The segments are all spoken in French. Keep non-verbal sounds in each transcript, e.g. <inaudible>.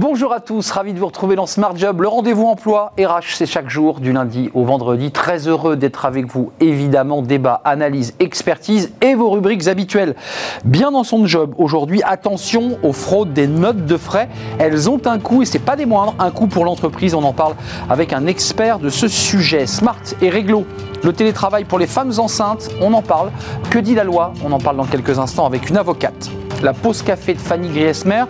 Bonjour à tous, ravi de vous retrouver dans Smart Job, le rendez-vous emploi RH, c'est chaque jour du lundi au vendredi. Très heureux d'être avec vous, évidemment, débat, analyse, expertise et vos rubriques habituelles. Bien dans son job aujourd'hui, attention aux fraudes des notes de frais. Elles ont un coût et c'est pas des moindres, un coût pour l'entreprise. On en parle avec un expert de ce sujet. Smart et réglo. Le télétravail pour les femmes enceintes, on en parle. Que dit la loi On en parle dans quelques instants avec une avocate la pause café de Fanny Griesmer.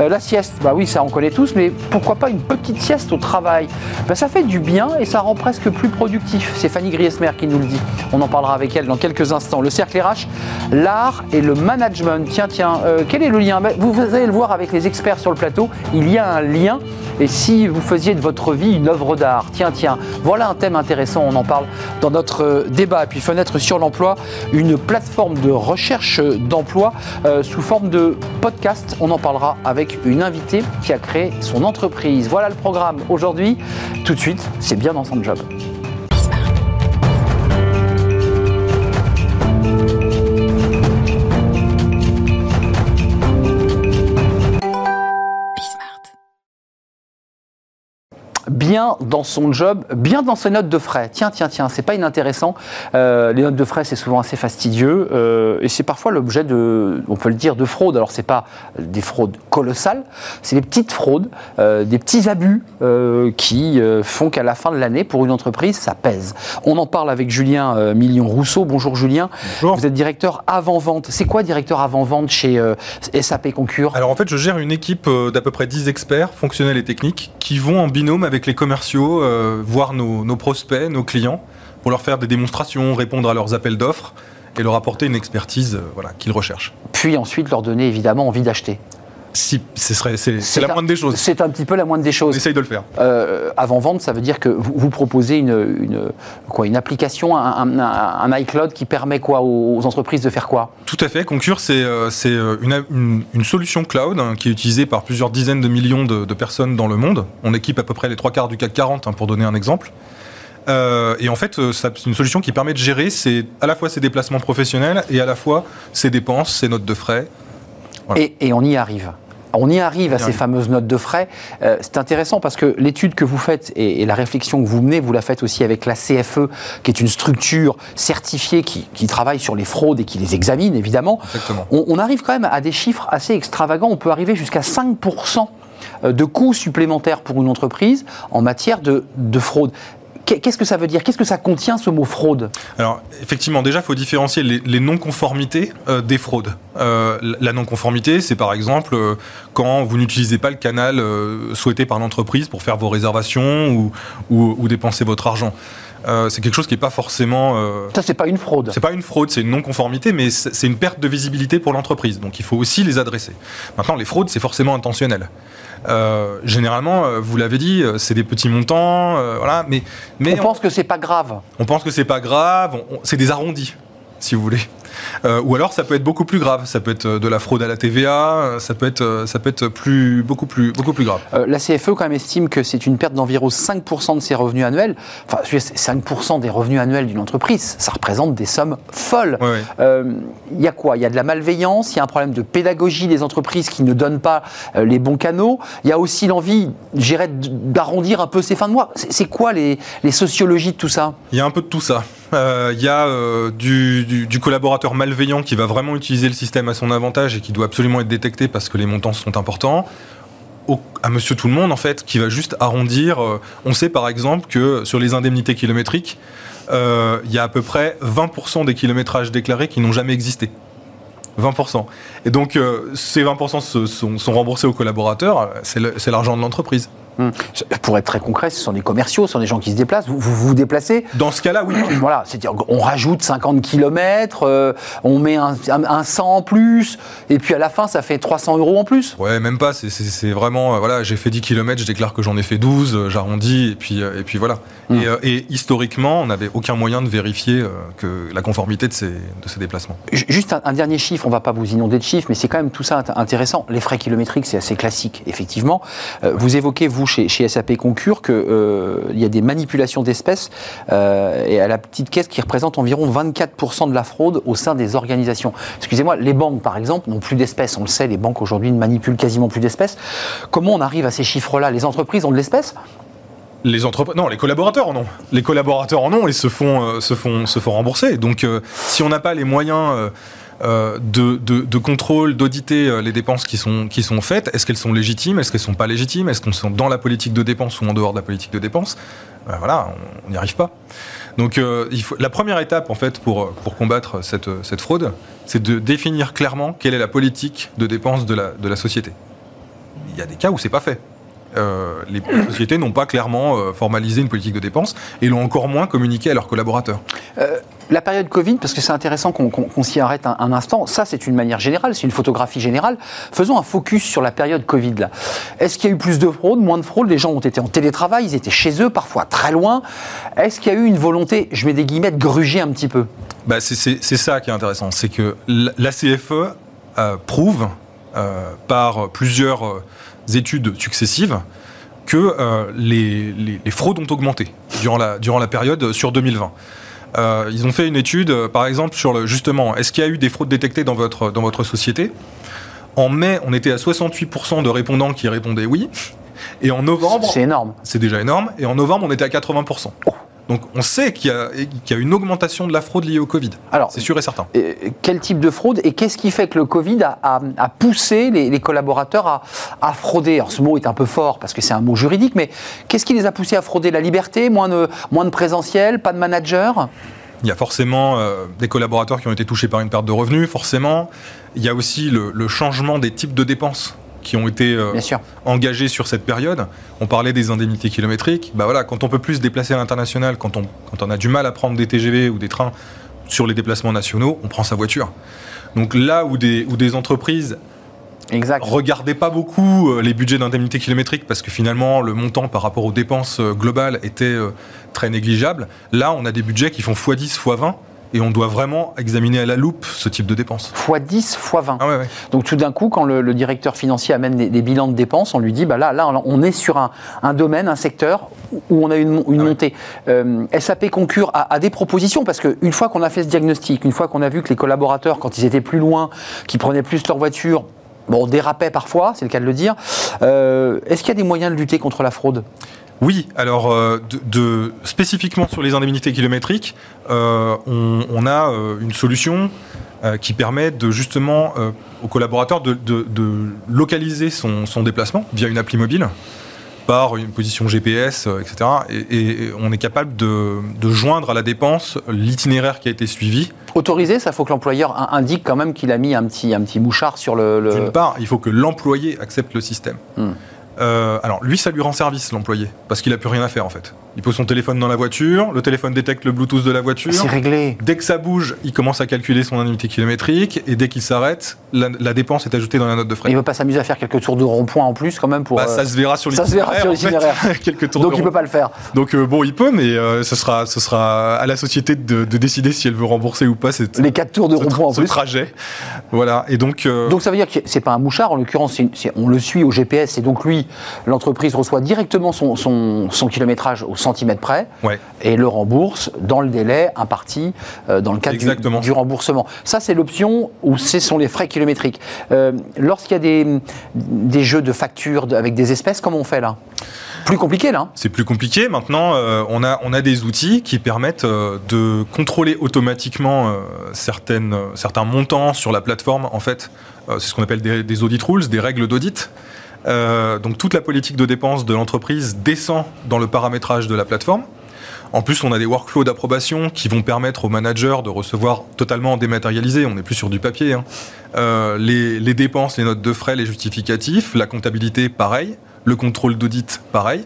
Euh, la sieste, bah oui, ça on connaît tous, mais pourquoi pas une petite sieste au travail bah, Ça fait du bien et ça rend presque plus productif. C'est Fanny Griesmer qui nous le dit. On en parlera avec elle dans quelques instants. Le cercle RH, l'art et le management. Tiens, tiens, euh, quel est le lien bah, vous, allez le voir avec les experts sur le plateau. Il y a un lien. Et si vous faisiez de votre vie une œuvre d'art Tiens, tiens, voilà un thème intéressant. On en parle dans notre euh, débat. Et puis, fenêtre sur l'emploi, une plateforme de recherche d'emploi sous forme de podcast. On en parlera avec une invitée qui a créé son entreprise. Voilà le programme aujourd'hui. Tout de suite, c'est bien dans son job. Bien dans son job, bien dans ses notes de frais. Tiens, tiens, tiens, c'est pas inintéressant. Euh, les notes de frais, c'est souvent assez fastidieux euh, et c'est parfois l'objet de, on peut le dire, de fraude. Alors c'est pas des fraudes colossales, c'est des petites fraudes, euh, des petits abus qui font qu'à la fin de l'année, pour une entreprise, ça pèse. On en parle avec Julien Million Rousseau. Bonjour Julien. Bonjour. Vous êtes directeur avant-vente. C'est quoi directeur avant-vente chez SAP Concur Alors en fait, je gère une équipe d'à peu près 10 experts fonctionnels et techniques qui vont en binôme avec les commerciaux, euh, voir nos, prospects, nos clients, pour leur faire des démonstrations, répondre à leurs appels d'offres et leur apporter une expertise euh, qu'ils recherchent. Puis ensuite leur donner évidemment envie d'acheter. Si, c'est, la moindre des choses. C'est un petit peu la moindre des choses. On essaye de le faire. Euh, avant vente, ça veut dire que vous, proposez une, quoi, une application, un, iCloud qui permet quoi aux, entreprises de faire quoi? Tout à fait. Concure, c'est, euh, euh, une, une, solution cloud hein, qui est utilisée par plusieurs dizaines de millions de, personnes dans le monde. On équipe à peu près les trois quarts du CAC 40, hein, pour donner un exemple. et en fait, c'est une solution qui permet de gérer à la fois ses déplacements professionnels et à la fois ses dépenses, ses notes de frais. Et, et on y arrive on y arrive à ces fameuses notes de frais. Euh, c'est intéressant parce que l'étude que vous faites et, la réflexion que vous menez, vous la faites aussi avec la CFE, qui est une structure certifiée qui, travaille sur les fraudes et qui les examine, évidemment. On, arrive quand même à des chiffres assez extravagants. On peut arriver jusqu'à 5% euh, de coûts supplémentaires pour une entreprise en matière de fraude. Qu'est-ce que ça veut dire? Qu'est-ce que ça contient ce mot fraude? Alors effectivement, déjà, il faut différencier les, non-conformités euh, des fraudes. Euh, la non-conformité, c'est par exemple euh, quand vous n'utilisez pas le canal souhaité par l'entreprise pour faire vos réservations ou, dépenser votre argent. c'est quelque chose qui n'est pas forcément. Ça, c'est pas une fraude. C'est pas une fraude, c'est une non-conformité, mais c'est une perte de visibilité pour l'entreprise. Donc il faut aussi les adresser. Maintenant, les fraudes, c'est forcément intentionnel. Euh, généralement, euh, vous l'avez dit, euh, c'est des petits montants, voilà. Mais, mais on, pense que c'est pas grave. On pense que c'est pas grave. c'est des arrondis, si vous voulez. Euh, ou alors ça peut être beaucoup plus grave. Ça peut être de la fraude à la TVA. Euh, ça peut être, euh, ça peut être plus, beaucoup, plus, beaucoup plus grave. la CFE quand même estime que c'est une perte d'environ 5% de ses revenus annuels. Enfin, 5% des revenus annuels d'une entreprise. Ça représente des sommes folles. Il y a quoi? Il y a de la malveillance. Il y a un problème de pédagogie des entreprises qui ne donnent pas les bons canaux. Il y a aussi l'envie, d'arrondir un peu ses fins de mois. C'est quoi les, les sociologies de tout ça? Il y a un peu de tout ça. Il y a du, du collaborateur malveillant qui va vraiment utiliser le système à son avantage et qui doit absolument être détecté parce que les montants sont importants, à monsieur tout le monde, en fait, qui va juste arrondir. Euh, on sait par exemple que sur les indemnités kilométriques, euh, il y a à peu près 20% des kilométrages déclarés qui n'ont jamais existé. 20%. Et donc, euh, ces 20% sont, sont, remboursés aux collaborateurs, c'est l'argent de l'entreprise. Hmm. Pour être très concret, ce sont des commerciaux, ce sont des gens qui se déplacent. Vous vous, déplacez Dans ce cas-là, oui. <clears throat> Voilà, c'est-à-dire on rajoute 50 km, euh, on met un, 100 en plus, et puis à la fin, ça fait 300 euros en plus. Ouais, même pas. C'est vraiment, euh, voilà, j'ai fait 10 km, je déclare que j'en ai fait 12, euh, j'arrondis, et puis, et puis voilà. Hmm. Et, historiquement, on n'avait aucun moyen de vérifier que la conformité de ces, de ces déplacements. Juste un, dernier chiffre, on va pas vous inonder de chiffres, mais c'est quand même tout ça intéressant. Les frais kilométriques, c'est assez classique, effectivement. vous évoquez, vous, chez, SAP Concur qu'il y a des manipulations d'espèces et à la petite caisse qui représente environ 24% de la fraude au sein des organisations. Excusez-moi, les banques, par exemple, n'ont plus d'espèces. On le sait, les banques aujourd'hui ne manipulent quasiment plus d'espèces. Comment on arrive à ces chiffres-là? Les entreprises ont de l'espèce? Les entreprises, non, les collaborateurs en ont. Les collaborateurs en ont et se font, euh, se font, se font rembourser. Donc, euh, si on n'a pas les moyens euh, de, de, contrôle, d'auditer les dépenses qui sont, qui faites, est-ce qu'elles sont légitimes, est-ce qu'elles sont pas légitimes, est-ce qu'elles sont dans la politique de dépenses ou en dehors de la politique de dépenses? Ben Voilà, on n'y arrive pas. Donc, faut, la première étape pour, combattre cette, cette fraude, c'est de définir clairement quelle est la politique de dépenses de la, de la société. Il y a des cas où c'est pas fait. Euh, les sociétés n'ont pas clairement euh, formalisé une politique de dépenses et l'ont encore moins communiqué à leurs collaborateurs. Euh, la période Covid, parce que c'est intéressant qu'on s'y arrête un, instant, ça c'est une manière générale, c'est une photographie générale. Faisons un focus sur la période Covid là. Est-ce qu'il y a eu plus de fraude, moins de fraude? Les gens ont été en télétravail, ils étaient chez eux, parfois très loin. Est-ce qu'il y a eu une volonté, je mets des guillemets, de gruger un petit peu? Bah, C'est ça qui est intéressant, c'est que la CFE prouve par plusieurs études successives que euh, les, fraudes ont augmenté durant la, durant la période sur 2020. Euh, ils ont fait une étude, euh, par exemple, sur le, justement, est-ce qu'il y a eu des fraudes détectées dans votre, dans votre société? En mai, on était à 68% de répondants qui répondaient oui. Et en novembre. C'est énorme. C'est déjà énorme. Et en novembre, on était à 80%. Donc on sait qu'il y, a une augmentation de la fraude liée au Covid. Alors, c'est sûr et certain. quel type de fraude et qu'est-ce qui fait que le Covid a, poussé les, collaborateurs à, frauder? Alors ce mot est un peu fort parce que c'est un mot juridique, mais qu'est-ce qui les a poussés à frauder? La liberté, moins de, moins de présentiel, pas de manager? Il y a forcément euh, des collaborateurs qui ont été touchés par une perte de revenus, forcément. Il y a aussi le changement des types de dépenses qui ont été euh, engagés sur cette période. On parlait des indemnités kilométriques. Bah voilà, quand on peut plus se déplacer à l'international, quand on, quand on a du mal à prendre des TGV ou des trains sur les déplacements nationaux, on prend sa voiture. Donc là où des, où des entreprises Exact. Regardaient pas beaucoup euh, les budgets d'indemnités kilométriques parce que finalement le montant par rapport aux dépenses euh, globales était très négligeable. Là, on a des budgets qui font x10, x20 et on doit vraiment examiner à la loupe ce type de dépenses. Fois 10, fois 20. Ah Donc tout d'un coup, quand le, directeur financier amène des, bilans de dépenses, on lui dit, bah là, là on est sur un, domaine, un secteur où on a une, une ah montée. Euh, SAP Concure a, des propositions, parce qu'une fois qu'on a fait ce diagnostic, une fois qu'on a vu que les collaborateurs, quand ils étaient plus loin, qui prenaient plus leur voiture, bon, dérapaient parfois, c'est le cas de le dire, euh, est-ce qu'il y a des moyens de lutter contre la fraude? Oui, alors euh, de, spécifiquement sur les indemnités kilométriques, euh, on, a euh, une solution qui permet de justement aux collaborateurs de, localiser son, déplacement via une appli mobile par une position GPS, etc. Et, on est capable de, joindre à la dépense l'itinéraire qui a été suivi. Autorisé, ça faut que l'employeur indique quand même qu'il a mis un petit, un petit mouchard sur le... D'une part, il faut que l'employé accepte le système. Hmm. Euh, alors, lui, ça lui rend service, l'employé, parce qu'il n'a plus rien à faire en fait. Il pose son téléphone dans la voiture, le téléphone détecte le Bluetooth de la voiture. C'est réglé. Dès que ça bouge, il commence à calculer son indemnité kilométrique, et dès qu'il s'arrête, la, dépense est ajoutée dans la note de frais. Il ne veut pas s'amuser à faire quelques tours de rond-point en plus, quand même pour. Bah, ça se verra sur l'itinéraire. Ça se verra sur l'itinéraire. <laughs> quelques tours Donc il ne peut pas le faire. Donc euh, bon, il peut, mais euh, ce, sera, ce sera à la société de, décider si elle veut rembourser ou pas cette, les quatre tours de rond-point en ce trajet. Voilà. Et donc. Donc ça veut dire que c'est pas un mouchard, en l'occurrence, on le suit au GPS, et donc lui, l'entreprise reçoit directement son, son, kilométrage au centimètre près et le rembourse dans le délai imparti euh, dans le cadre du, remboursement. Ça, c'est l'option où ce sont les frais kilométriques. Euh, lorsqu'il y a des, des jeux de factures avec des espèces, comment on fait là? Plus compliqué là. Hein. C'est plus compliqué. Maintenant, euh, on, a, on a des outils qui permettent de contrôler automatiquement certaines, certains montants sur la plateforme. En fait, c'est ce qu'on appelle des, des, audit rules, des règles d'audit. Euh, donc toute la politique de dépenses de l'entreprise descend dans le paramétrage de la plateforme. En plus, on a des workflows d'approbation qui vont permettre aux managers de recevoir totalement dématérialisé, on n'est plus sur du papier, hein. euh, les, dépenses, les notes de frais, les justificatifs, la comptabilité, pareil, le contrôle d'audit, pareil.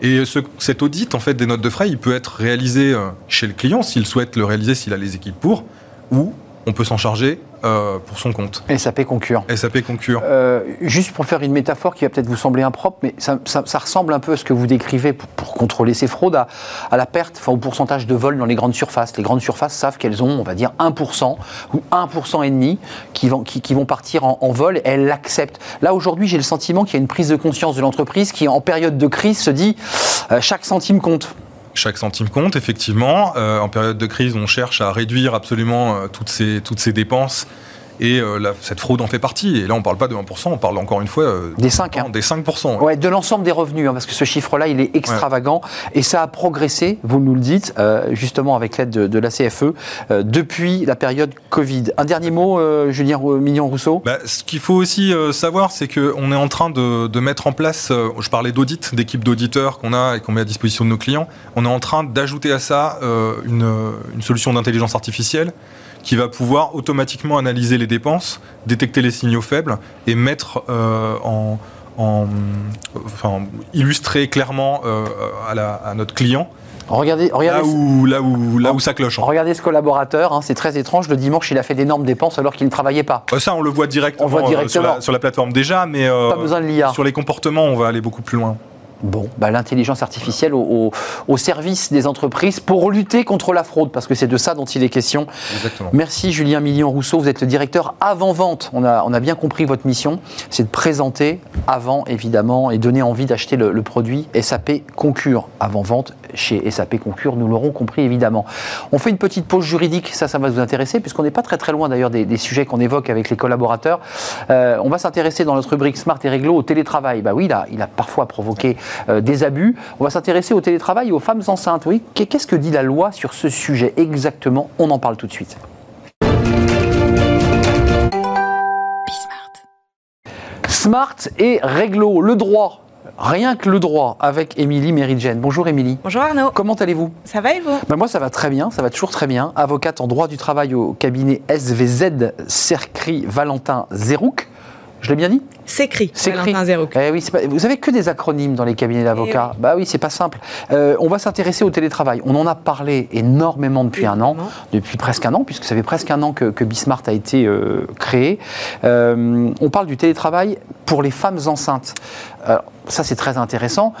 Et cet audit en fait, des notes de frais, il peut être réalisé euh, chez le client s'il souhaite le réaliser, s'il a les équipes pour, ou on peut s'en charger euh, pour son compte. SAP Concure. SAP Concure. Euh, juste pour faire une métaphore qui va peut-être vous sembler impropre, mais ça, ressemble un peu à ce que vous décrivez pour, contrôler ces fraudes, à, la perte, enfin au pourcentage de vol dans les grandes surfaces. Les grandes surfaces savent qu'elles ont, on va dire, 1% ou 1% et demi qui vont, qui, vont partir en, vol et elles l'acceptent. Là, aujourd'hui, j'ai le sentiment qu'il y a une prise de conscience de l'entreprise qui, en période de crise, se dit euh, chaque centime compte. Chaque centime compte, effectivement. Euh, en période de crise, on cherche à réduire absolument euh, toutes, ces, toutes ces dépenses et euh, cette fraude en fait partie. Et là, on ne parle pas de 1%, on parle encore une fois euh, des 5%. Hein. Des 5%. Ouais. de l'ensemble des revenus, hein, parce que ce chiffre-là, il est extravagant. Et ça a progressé, vous nous le dites, euh, justement avec l'aide de, la CFE, depuis la période Covid. Un dernier mot, Julien Mignon-Rousseau bah, Ce qu'il faut aussi savoir, c'est qu'on est en train de, mettre en place, je parlais d'audit, d'équipes d'auditeurs qu'on a et qu'on met à disposition de nos clients, on est en train d'ajouter à ça une, une solution d'intelligence artificielle qui va pouvoir automatiquement analyser les dépenses, détecter les signaux faibles et mettre euh, en, enfin, illustrer clairement euh, à, notre client Regardez, regardez là, où, là, où, là où ça cloche. Regardez ce collaborateur, hein, c'est très étrange. Le dimanche, il a fait d'énormes dépenses alors qu'il ne travaillait pas. Euh, ça, on le voit directement, on voit directement. Sur, la, plateforme déjà, mais pas besoin de sur les comportements, on va aller beaucoup plus loin. Bon, bah, l'intelligence artificielle au, service des entreprises pour lutter contre la fraude, parce que c'est de ça dont il est question. Exactement. Merci Julien Million-Rousseau, vous êtes le directeur avant-vente. On a, on a bien compris votre mission, c'est de présenter avant, évidemment, et donner envie d'acheter le, produit SAP Concure. Avant-vente chez SAP Concure, nous l'aurons compris, évidemment. On fait une petite pause juridique, ça, ça va vous intéresser, puisqu'on n'est pas très très loin d'ailleurs des, sujets qu'on évoque avec les collaborateurs. Euh, on va s'intéresser dans notre rubrique Smart et Réglo au télétravail. Bah oui, a, il a parfois provoqué euh, des abus. On va s'intéresser au télétravail et aux femmes enceintes. Oui, qu'est-ce que dit la loi sur ce sujet exactement? On en parle tout de suite. Smart et réglo, le droit. Rien que le droit avec Émilie Méridjen. Bonjour Émilie. Bonjour Arnaud. Comment allez-vous? Ça va et vous? Ben Moi ça va très bien, ça va toujours très bien. Avocate en droit du travail au cabinet SVZ Cercry Valentin Zerouk. Je l'ai bien dit C'est écrit. C'est écrit. Eh oui, vous avez que des acronymes dans les cabinets d'avocats. Eh bah oui, c'est pas simple. Euh, on va s'intéresser au télétravail. On en a parlé énormément depuis un an, depuis presque un an, puisque ça fait presque un an que, que Bismart a été euh, créé. Euh, on parle du télétravail pour les femmes enceintes. ça, c'est très intéressant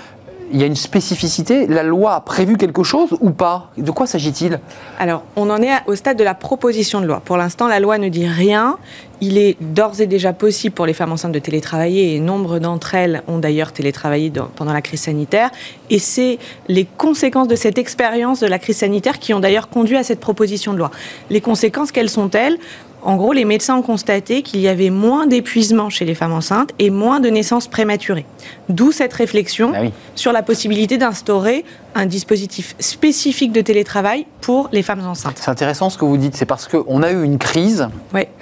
il y a une spécificité La loi a prévu quelque chose ou pas? De quoi s'agit-il? Alors, on en est au stade de la proposition de loi. Pour l'instant, la loi ne dit rien. Il est d'ores et déjà possible pour les femmes enceintes de télétravailler et nombre d'entre elles ont d'ailleurs télétravaillé pendant la crise sanitaire. Et c'est les conséquences de cette expérience de la crise sanitaire qui ont d'ailleurs conduit à cette proposition de loi. Les conséquences, quelles sont-elles? En gros, les médecins ont constaté qu'il y avait moins d'épuisement chez les femmes enceintes et moins de naissances prématurées. D'où cette réflexion ah sur la possibilité d'instaurer un dispositif spécifique de télétravail pour les femmes enceintes. C'est intéressant ce que vous dites, c'est parce qu'on a eu une crise,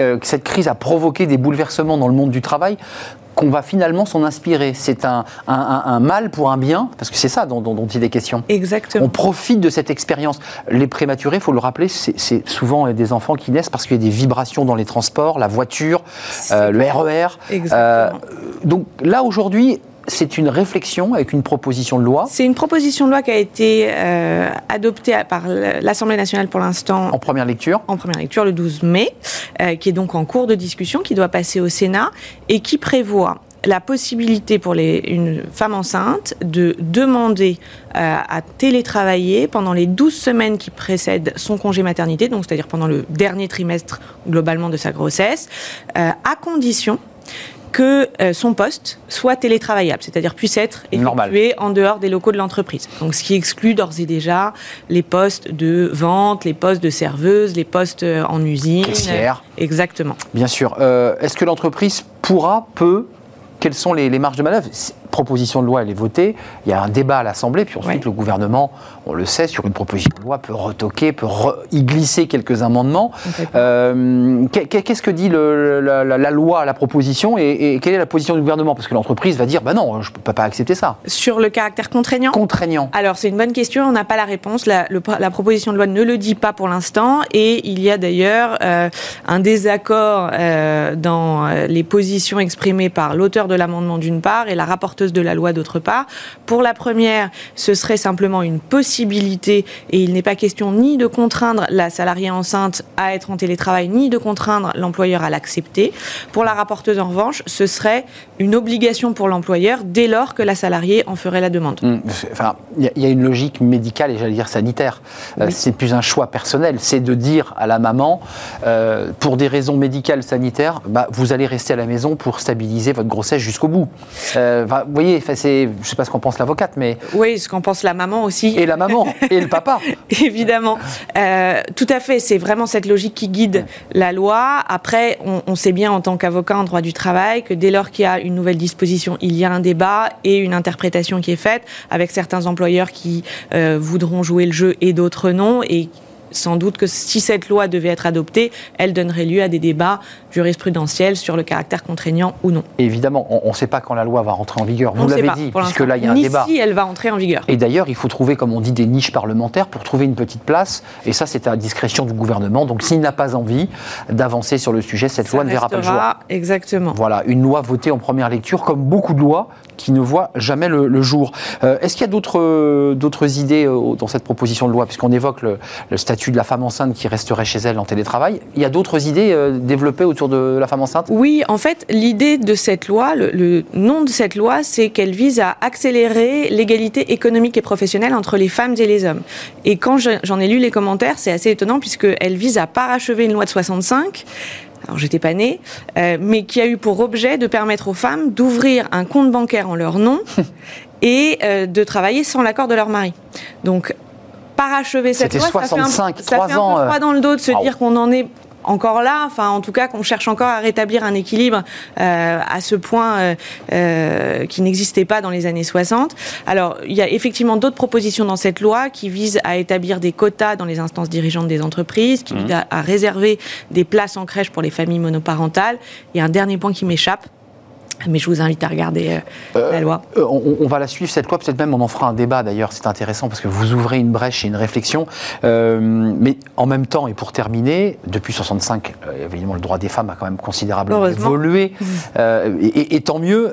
euh, cette crise a provoqué des bouleversements dans le monde du travail qu'on va finalement s'en inspirer. C'est un, mal pour un bien, parce que c'est ça dont, il est question. Exactement. On profite de cette expérience. Les prématurés, il faut le rappeler, c'est souvent des enfants qui naissent parce qu'il y a des vibrations dans les transports, la voiture, euh, le RER. E Exactement. Euh, donc là, aujourd'hui, c'est une réflexion avec une proposition de loi C'est une proposition de loi qui a été euh, adoptée par l'Assemblée nationale pour l'instant. En première lecture En première lecture le 12 mai, euh, qui est donc en cours de discussion, qui doit passer au Sénat et qui prévoit la possibilité pour les, une femme enceinte de demander euh, à télétravailler pendant les 12 semaines qui précèdent son congé maternité, donc c'est-à-dire pendant le dernier trimestre globalement de sa grossesse, à condition que euh, son poste soit télétravaillable, c'est-à-dire puisse être effectué en dehors des locaux de l'entreprise. Donc, ce qui exclut d'ores et déjà les postes de vente, les postes de serveuse, les postes euh, en usine. Caissière. Exactement. Bien sûr. Euh, est-ce que l'entreprise pourra, peut, quelles sont les, les marges de manœuvre? Proposition de loi, elle est votée, il y a un débat à l'Assemblée, puis ensuite le gouvernement, on le sait, sur une proposition de loi, peut retoquer, peut y glisser quelques amendements. Euh, qu'est-ce que dit la, loi à la proposition et, quelle est la position du gouvernement? Parce que l'entreprise va dire, bah non, je ne peux pas accepter ça. Sur le caractère contraignant? Contraignant. Alors c'est une bonne question, on n'a pas la réponse. La, proposition de loi ne le dit pas pour l'instant, et il y a d'ailleurs euh, un désaccord euh, dans les positions exprimées par l'auteur de l'amendement d'une part et la rapporteure de la loi d'autre part. Pour la première, ce serait simplement une possibilité et il n'est pas question ni de contraindre la salariée enceinte à être en télétravail, ni de contraindre l'employeur à l'accepter. Pour la rapporteuse, en revanche, ce serait une obligation pour l'employeur dès lors que la salariée en ferait la demande. Hum, enfin, il y, a une logique médicale et j'allais dire sanitaire. Euh, c'est plus un choix personnel. C'est de dire à la maman, euh, pour des raisons médicales, sanitaires, bah, vous allez rester à la maison pour stabiliser votre grossesse jusqu'au bout. Euh, vous voyez, c'est, je ne sais pas ce qu'en pense l'avocate, mais... Oui, ce qu'en pense la maman aussi. Et la maman, et le papa. <laughs> Évidemment. tout à fait, c'est vraiment cette logique qui guide la loi. Après, on, on sait bien en tant qu'avocat en droit du travail que dès lors qu'il y a une nouvelle disposition, il y a un débat et une interprétation qui est faite avec certains employeurs qui euh, voudront jouer le jeu et d'autres non. Et sans doute que si cette loi devait être adoptée, elle donnerait lieu à des débats jurisprudentiels sur le caractère contraignant ou non. évidemment, on ne sait pas quand la loi va rentrer en vigueur. Vous l'avez dit, puisque là, il y a un Ni débat. si elle va entrer en vigueur. Et d'ailleurs, il faut trouver, comme on dit, des niches parlementaires pour trouver une petite place. Et ça, c'est à la discrétion du gouvernement. Donc, s'il n'a pas envie d'avancer sur le sujet, cette loi ne verra pas le jour. Exactement. Voilà, une loi votée en première lecture, comme beaucoup de lois qui ne voient jamais le, jour. Euh, est-ce qu'il y a d'autres, d'autres idées euh, dans cette proposition de loi, puisqu'on évoque le, le statut de la femme enceinte qui resterait chez elle en télétravail. Il y a d'autres idées euh, développées autour de la femme enceinte? Oui, en fait, l'idée de cette loi, le, nom de cette loi, c'est qu'elle vise à accélérer l'égalité économique et professionnelle entre les femmes et les hommes. Et quand j'en ai lu les commentaires, c'est assez étonnant puisqu'elle vise à parachever une loi de 65 alors j'étais pas née, euh, mais qui a eu pour objet de permettre aux femmes d'ouvrir un compte bancaire en leur nom <laughs> et euh, de travailler sans l'accord de leur mari. Donc parachever cette loi, 65, ça fait un, ça fait un ans, peu froid dans le dos de se dire qu'on en est encore là, enfin en tout cas qu'on cherche encore à rétablir un équilibre euh, à ce point euh, euh, qui n'existait pas dans les années 60. Alors il y a effectivement d'autres propositions dans cette loi qui visent à établir des quotas dans les instances dirigeantes des entreprises, qui mmh. visent à réserver des places en crèche pour les familles monoparentales. Il y a un dernier point qui m'échappe, mais je vous invite à regarder euh, la euh, loi. Euh, on, va la suivre, cette loi. Peut-être même on en fera un débat d'ailleurs. C'est intéressant parce que vous ouvrez une brèche et une réflexion. mais en même temps, et pour terminer, depuis 65, évidemment, le droit des femmes a quand même considérablement évolué. Mmh. Et, et, tant mieux,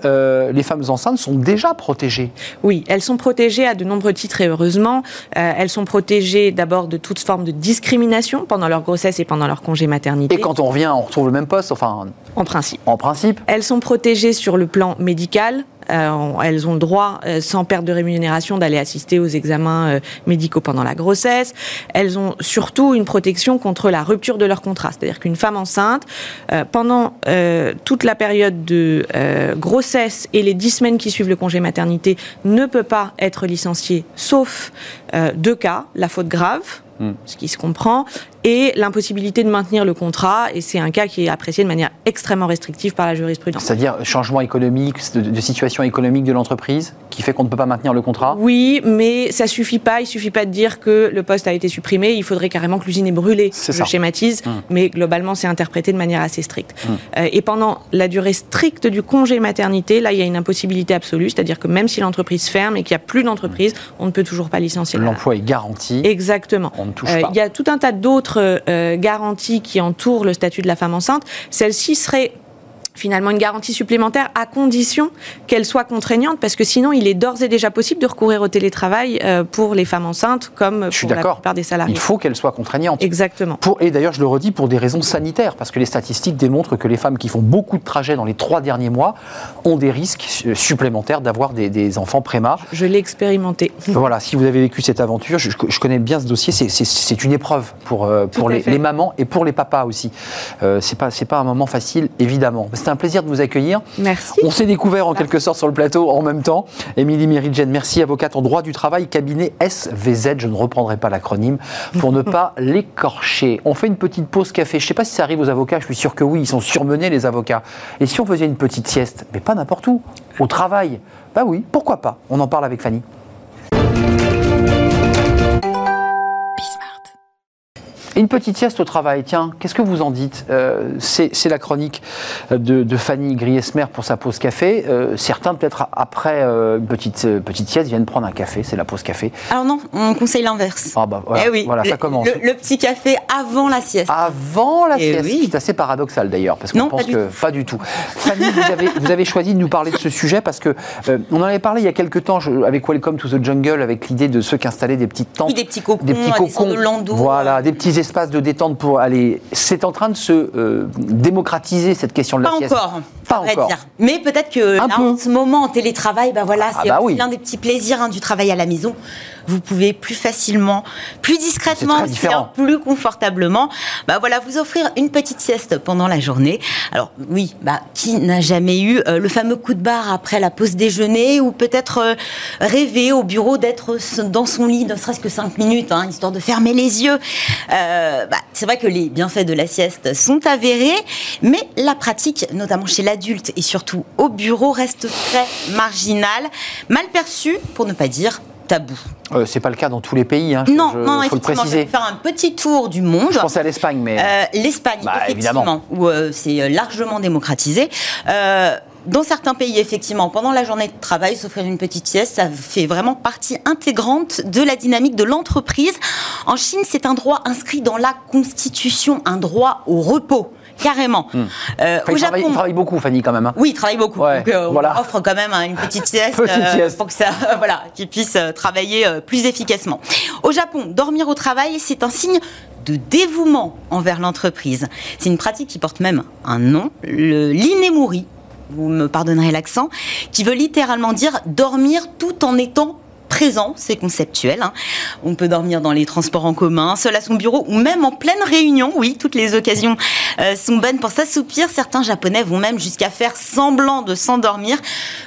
les femmes enceintes sont déjà protégées. Oui, elles sont protégées à de nombreux titres et heureusement. elles sont protégées d'abord de toute forme de discrimination pendant leur grossesse et pendant leur congé maternité. Et quand on revient, on retrouve le même poste, enfin. En principe. En principe. Elles sont protégées sur le plan médical. Euh, elles ont le droit, euh, sans perte de rémunération, d'aller assister aux examens euh, médicaux pendant la grossesse. Elles ont surtout une protection contre la rupture de leur contrat. C'est-à-dire qu'une femme enceinte, pendant toute la période de grossesse et les dix semaines qui suivent le congé maternité, ne peut pas être licenciée, sauf deux cas, la faute grave, hmm. ce qui se comprend, et l'impossibilité de maintenir le contrat. Et c'est un cas qui est apprécié de manière extrêmement restrictive par la jurisprudence. C'est-à-dire changement économique, de, situation économique de l'entreprise qui fait qu'on ne peut pas maintenir le contrat? Oui, mais ça suffit pas. Il suffit pas de dire que le poste a été supprimé. Il faudrait carrément que l'usine ait brûlé. Je schématise, hum. mais globalement, c'est interprété de manière assez stricte. Hum. Euh, et pendant la durée stricte du congé maternité, là, il y a une impossibilité absolue. C'est-à-dire que même si l'entreprise ferme et qu'il n'y a plus d'entreprise, hum. on ne peut toujours pas licencier. L'emploi est garanti. Exactement. On ne touche euh, pas. Il y a tout un tas d'autres euh, garanties qui entourent le statut de la femme enceinte, celle-ci serait finalement une garantie supplémentaire à condition qu'elle soit contraignante, parce que sinon il est d'ores et déjà possible de recourir au télétravail euh, pour les femmes enceintes comme pour la plupart des salariés. Il faut qu'elle soit contraignante. Exactement. Pour, et d'ailleurs, je le redis, pour des raisons sanitaires, parce que les statistiques démontrent que les femmes qui font beaucoup de trajets dans les trois derniers mois ont des risques euh, supplémentaires d'avoir des, enfants préma. Je l'ai expérimenté. <laughs> Voilà, si vous avez vécu cette aventure, je, connais bien ce dossier, c'est une épreuve pour, euh, pour les, mamans et pour les papas aussi. Euh, c'est pas, pas un moment facile, évidemment. C'est un plaisir de vous accueillir. Merci. On s'est découvert en quelque sorte sur le plateau en même temps. Émilie Méridjen, merci, avocate en droit du travail, cabinet SVZ, je ne reprendrai pas l'acronyme, pour ne pas <laughs> l'écorcher. On fait une petite pause café. Je ne sais pas si ça arrive aux avocats, je suis sûr que oui, ils sont surmenés les avocats. Et si on faisait une petite sieste, mais pas n'importe où, au travail Bah oui, pourquoi pas On en parle avec Fanny. Une petite sieste au travail, tiens, qu'est-ce que vous en dites? Euh, C'est la chronique de, Fanny Griesmer pour sa pause café. Euh, certains, peut-être après euh, une petite, petite sieste, viennent prendre un café, c'est la pause café. Alors non, on conseille l'inverse. Ah bah voilà, eh oui, voilà ça commence. Le, petit café avant la sieste. Avant la eh sieste, oui. c'est assez paradoxal d'ailleurs, parce qu'on pense pas que pas du tout. Fanny, vous avez, vous avez, choisi de nous parler de ce sujet parce que on en avait parlé il y a quelques temps avec Welcome to the Jungle, avec l'idée de ceux qui installaient des petites tentes. des petits cocons, des petits cocons. de voilà, des petits espaces de détente pour aller. C'est en train de se euh, démocratiser cette question de la Pas sieste. Encore. Pas encore. Dire. Mais peut-être que là, en ce moment, en télétravail, bah voilà, ah c'est bah l'un des petits plaisirs hein, du travail à la maison vous pouvez plus facilement, plus discrètement, plus confortablement, bah voilà, vous offrir une petite sieste pendant la journée. Alors oui, bah qui n'a jamais eu euh, le fameux coup de barre après la pause déjeuner ou peut-être euh, rêver au bureau d'être dans son lit, ne serait-ce que 5 minutes, hein, histoire de fermer les yeux. Euh, bah, c'est vrai que les bienfaits de la sieste sont avérés, mais la pratique, notamment chez l'adulte et surtout au bureau, reste très marginale, mal perçue, pour ne pas dire tabou. Euh, c'est pas le cas dans tous les pays. Hein, non, non, effectivement. Je vais faire un petit tour du monde. Je pensais à l'Espagne, mais euh, l'Espagne, bah, effectivement, où euh, c'est largement démocratisé. dans certains pays, effectivement, pendant la journée de travail, s'offrir une petite sieste, ça fait vraiment partie intégrante de la dynamique de l'entreprise. En Chine, c'est un droit inscrit dans la Constitution, un droit au repos carrément. Hmm. Euh, il, travaille, beaucoup, Fanny, quand même. Hein. Oui, il travaille beaucoup. Donc, euh, on offre quand même hein, une petite sieste, <laughs> euh, pour que ça, <laughs> voilà, qu'il puisse travailler plus efficacement. Au Japon, dormir au travail, c'est un signe de dévouement envers l'entreprise. C'est une pratique qui porte même un nom, le l'inemuri. Vous me pardonnerez l'accent, qui veut littéralement dire dormir tout en étant présent, c'est conceptuel. Hein. On peut dormir dans les transports en commun, seul à son bureau ou même en pleine réunion. Oui, toutes les occasions euh, sont bonnes pour s'assoupir. Certains Japonais vont même jusqu'à faire semblant de s'endormir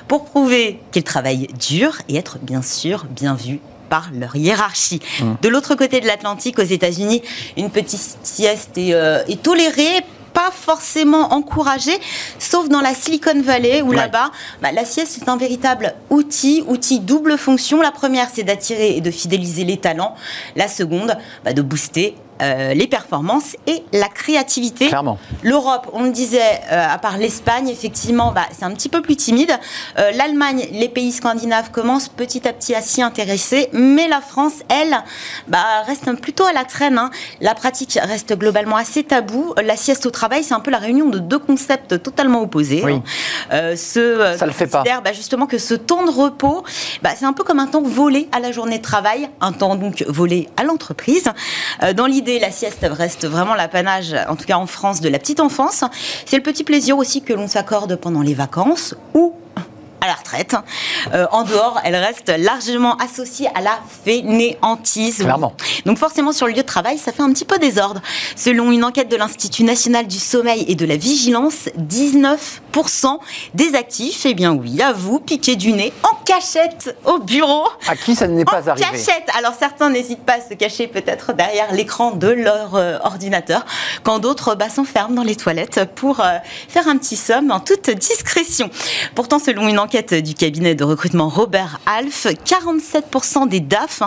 pour prouver qu'ils travaillent dur et être bien sûr bien vus par leur hiérarchie. Mmh. De l'autre côté de l'Atlantique, aux États-Unis, une petite sieste est, euh, est tolérée pas forcément encouragé, sauf dans la Silicon Valley où là-bas, bah, la sieste est un véritable outil, outil double fonction. La première, c'est d'attirer et de fidéliser les talents. La seconde, bah, de booster euh, les performances et la créativité. Clairement. L'Europe, on le disait, euh, à part l'Espagne, effectivement, bah, c'est un petit peu plus timide. Euh, L'Allemagne, les pays scandinaves commencent petit à petit à s'y intéresser, mais la France, elle, bah, reste plutôt à la traîne. Hein. La pratique reste globalement assez tabou. La sieste au travail, c'est un peu la réunion de deux concepts totalement opposés. Oui. Hein. ce, Ça le fait pas. Bah, justement que ce temps de repos, bah, c'est un peu comme un temps volé à la journée de travail, un temps donc volé à l'entreprise. dans l'idée la sieste reste vraiment l'apanage, en tout cas en France, de la petite enfance. C'est le petit plaisir aussi que l'on s'accorde pendant les vacances ou à la retraite. Euh, en dehors, elle reste largement associée à la fainéantise. Clairement. Donc forcément, sur le lieu de travail, ça fait un petit peu désordre. Selon une enquête de l'Institut national du sommeil et de la vigilance, 19% des actifs, eh bien oui, à vous, piquer du nez en cachette au bureau. À qui ça n'est pas arrivé En cachette. Alors certains n'hésitent pas à se cacher peut-être derrière l'écran de leur euh, ordinateur, quand d'autres bah, s'enferment dans les toilettes pour euh, faire un petit somme en toute discrétion. Pourtant, selon une enquête du cabinet de recrutement Robert Alf, 47% des DAF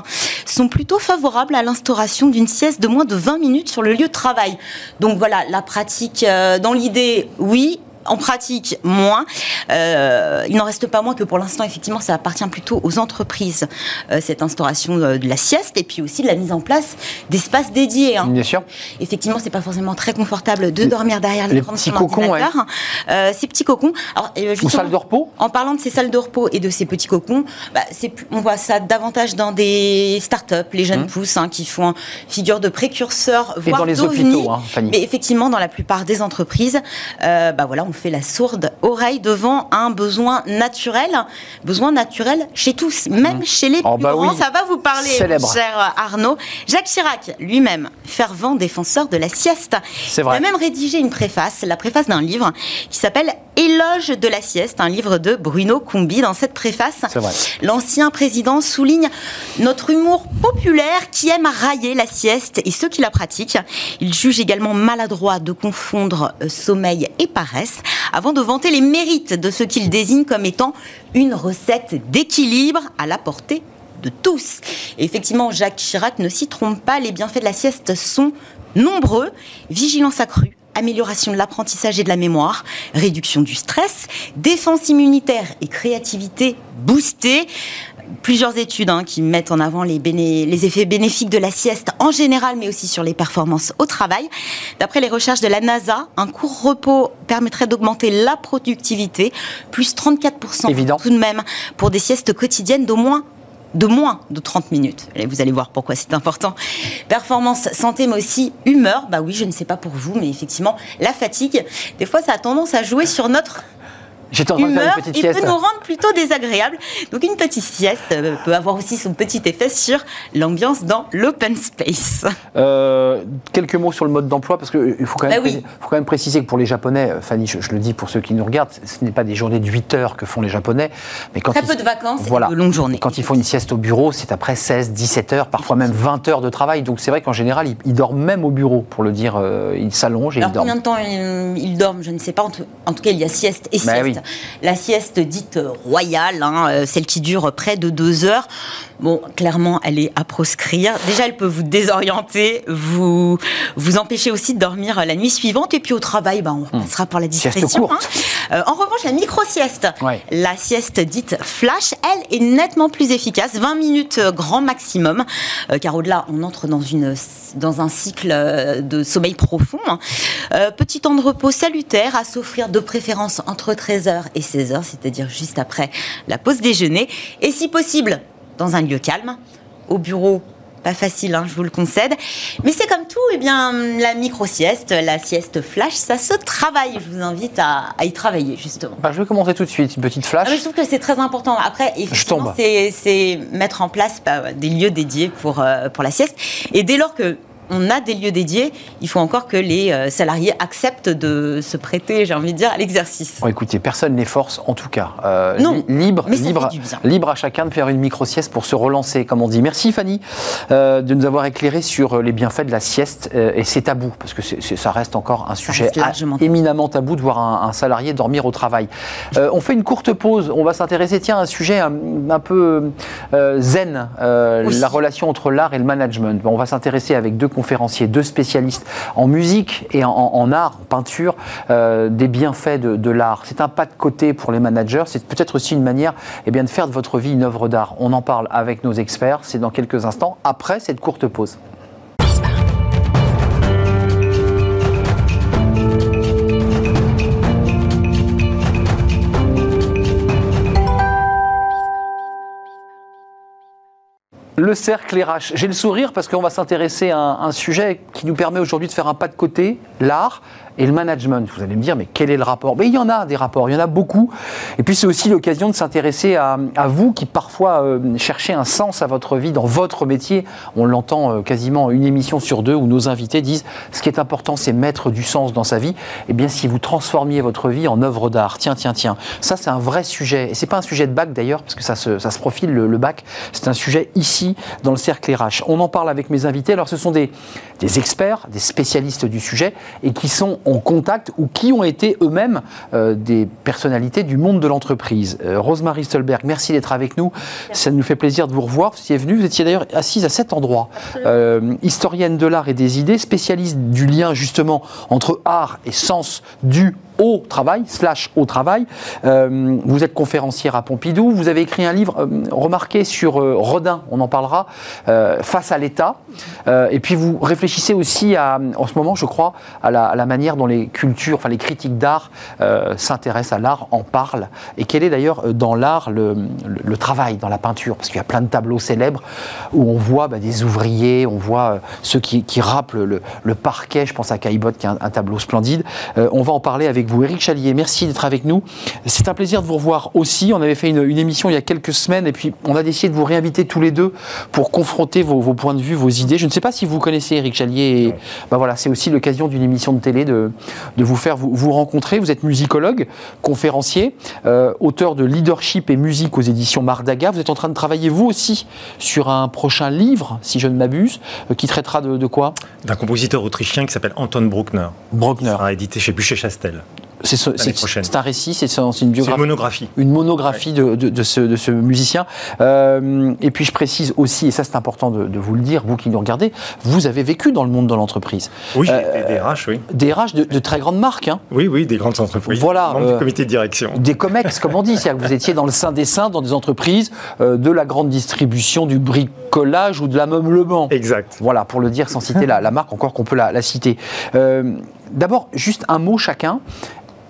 sont plutôt favorables à l'instauration d'une sieste de moins de 20 minutes sur le lieu de travail. Donc voilà, la pratique, euh, dans l'idée, oui, en pratique, moins. Euh, il n'en reste pas moins que pour l'instant, effectivement, ça appartient plutôt aux entreprises, euh, cette instauration de, la sieste, et puis aussi de la mise en place d'espaces dédiés. Hein. Bien sûr. Effectivement, c'est pas forcément très confortable de dormir derrière l'écran de son cocons, euh, ces petits cocons. Alors, Ou salles de repos En parlant de ces salles de repos et de ces petits cocons, bah, on voit ça davantage dans des start-up, les jeunes mmh. pousses, hein, qui font figure de précurseurs, voire et dans les hôpitaux, hein, Mais effectivement, dans la plupart des entreprises, bah voilà, on fait la sourde oreille devant un besoin naturel, besoin naturel chez tous, même mmh. chez les oh, plus bah grands. Ça va vous parler, cher Arnaud. Jacques Chirac, lui-même, fervent défenseur de la sieste. Il a même rédigé une préface, la préface d'un livre qui s'appelle Éloge de la sieste, un livre de Bruno Combi. Dans cette préface, l'ancien président souligne notre humour populaire qui aime railler la sieste et ceux qui la pratiquent. Il juge également maladroit de confondre euh, sommeil et paresse avant de vanter les mérites de ce qu'il désigne comme étant une recette d'équilibre à la portée de tous. Et effectivement, Jacques Chirac ne s'y trompe pas, les bienfaits de la sieste sont nombreux, vigilance accrue, amélioration de l'apprentissage et de la mémoire, réduction du stress, défense immunitaire et créativité boostée. Plusieurs études hein, qui mettent en avant les, les, effets bénéfiques de la sieste en général, mais aussi sur les performances au travail. D'après les recherches de la NASA, un court repos permettrait d'augmenter la productivité, plus 34% Évident. tout de même, pour des siestes quotidiennes d'au moins de moins de 30 minutes. Et vous allez voir pourquoi c'est important. Performance, santé, mais aussi humeur. Bah oui, je ne sais pas pour vous, mais effectivement, la fatigue, des fois, ça a tendance à jouer sur notre J'étais en train de faire une petite sieste. peut nous rendre plutôt désagréable. Donc une petite sieste euh, peut avoir aussi son petit effet sur l'ambiance dans l'open space. Euh, quelques mots sur le mode d'emploi, parce qu'il faut, quand même bah faut quand même préciser que pour les Japonais, euh, Fanny, je, le dis pour ceux qui nous regardent, ce n'est pas des journées de 8 heures que font les Japonais. Mais quand Très peu de vacances voilà, de longues journées. Quand ils font une sieste au bureau, c'est après 16, 17 heures, parfois même 20 heures de travail. Donc c'est vrai qu'en général, ils, dorment même au bureau, pour le dire. ils s'allongent et Alors ils dorment. combien de temps ils, dorment? Je ne sais pas. En tout, en tout, cas, il y a sieste et bah sieste la sieste dite royale, hein, euh, celle qui dure près de deux heures. Bon, clairement, elle est à proscrire. Déjà, elle peut vous désorienter, vous vous empêcher aussi de dormir la nuit suivante. Et puis au travail, ben, on hmm. passera par la discrétion. Hein. Euh, en revanche, la micro-sieste, la sieste dite flash, elle est nettement plus efficace, 20 minutes euh, grand maximum, car au-delà, on entre dans, une, dans un cycle de sommeil profond. Hein. petit temps de repos salutaire à s'offrir de préférence entre 13h et 16h, c'est-à-dire juste après la pause déjeuner. Et si possible, dans un lieu calme, au bureau pas facile, hein, je vous le concède. Mais c'est comme tout, et eh bien, la micro-sieste, la sieste flash, ça se travaille. Je vous invite à, y travailler, justement. Bah, je vais commencer tout de suite, une petite flash. Ah, je trouve que c'est très important. Après, effectivement, c'est mettre en place bah, des lieux dédiés pour, euh, pour la sieste. Et dès lors que on a des lieux dédiés. Il faut encore que les euh, salariés acceptent de se prêter, j'ai envie de dire, à l'exercice. Bon, écoutez, personne n'est force, en tout cas. Euh, non, libre, libre, libre à chacun de faire une micro-sieste pour se relancer, comme on dit. Merci Fanny euh, de nous avoir éclairé sur les bienfaits de la sieste et c'est tabou, parce que ça reste encore un sujet éminemment tabou de voir un, salarié dormir au travail. on fait une courte pause. On va s'intéresser, tiens, à un sujet un, peu zen, la relation entre l'art et le management. on va s'intéresser avec deux deux spécialistes en musique et en, art, en peinture, euh, des bienfaits de, l'art. C'est un pas de côté pour les managers, c'est peut-être aussi une manière eh bien, de faire de votre vie une œuvre d'art. On en parle avec nos experts, c'est dans quelques instants, après cette courte pause. Le cercle RH. J'ai le sourire parce qu'on va s'intéresser à un, sujet qui nous permet aujourd'hui de faire un pas de côté, l'art et le management. Vous allez me dire, mais quel est le rapport? Mais il y en a des rapports, il y en a beaucoup. Et puis c'est aussi l'occasion de s'intéresser à, vous qui parfois euh, cherchez un sens à votre vie dans votre métier. On l'entend euh, quasiment une émission sur deux où nos invités disent, ce qui est important, c'est mettre du sens dans sa vie. Eh bien, si vous transformiez votre vie en œuvre d'art, tiens, tiens, tiens, ça c'est un vrai sujet. Et c'est pas un sujet de bac d'ailleurs, parce que ça se, ça se profile le, bac. C'est un sujet ici dans le cercle RH. On en parle avec mes invités. Alors ce sont des, des experts, des spécialistes du sujet et qui sont en contact ou qui ont été eux-mêmes euh, des personnalités du monde de l'entreprise. Euh, Rosemary Stolberg, merci d'être avec nous. Ça nous fait plaisir de vous revoir. Vous étiez venu, vous étiez d'ailleurs assise à cet endroit. Euh, historienne de l'art et des idées, spécialiste du lien justement entre art et sens du au travail, slash au travail. Euh, vous êtes conférencière à Pompidou, vous avez écrit un livre euh, remarqué sur euh, Rodin, on en parlera, face à l'État. et puis vous réfléchissez aussi à, en ce moment, je crois, à la, manière dont les cultures, enfin les critiques d'art s'intéressent à l'art, en parlent. Et quel est d'ailleurs dans l'art le, travail, dans la peinture? Parce qu'il y a plein de tableaux célèbres où on voit bah, des ouvriers, on voit ceux qui, qui rappellent le, parquet, je pense à Caillebotte qui est un, un tableau splendide. on va en parler avec vous. Éric Chalier, merci d'être avec nous. C'est un plaisir de vous revoir aussi. On avait fait une, émission il y a quelques semaines et puis on a décidé de vous réinviter tous les deux pour confronter vos, points de vue, vos idées. Je ne sais pas si vous connaissez Éric Chalier. ben voilà, c'est aussi l'occasion d'une émission de télé de, de vous faire vous, rencontrer. Vous êtes musicologue, conférencier, euh, auteur de Leadership et musique aux éditions Mardaga. Vous êtes en train de travailler vous aussi sur un prochain livre, si je ne m'abuse, euh, qui traitera de, quoi? D'un compositeur autrichien qui s'appelle Anton Bruckner. Bruckner. édité chez Bûcher-Chastel C'est un récit, c'est une biographie. une monographie. Une monographie de, ce, musicien. Euh, et puis je précise aussi, et ça c'est important de, vous le dire, vous qui nous regardez, vous avez vécu dans le monde de l'entreprise. Oui, euh, des RH, oui. Des RH de, très grandes marques. Hein. Oui, oui, des grandes entreprises. Voilà. euh, comité de direction. Des COMEX, <laughs> comme on dit. C'est-à-dire que vous étiez dans le sein des saints, dans des entreprises de la grande distribution, du bricolage ou de l'ameublement. Exact. Voilà, pour le dire sans citer la, marque, encore qu'on peut la, citer. D'abord, juste un mot chacun.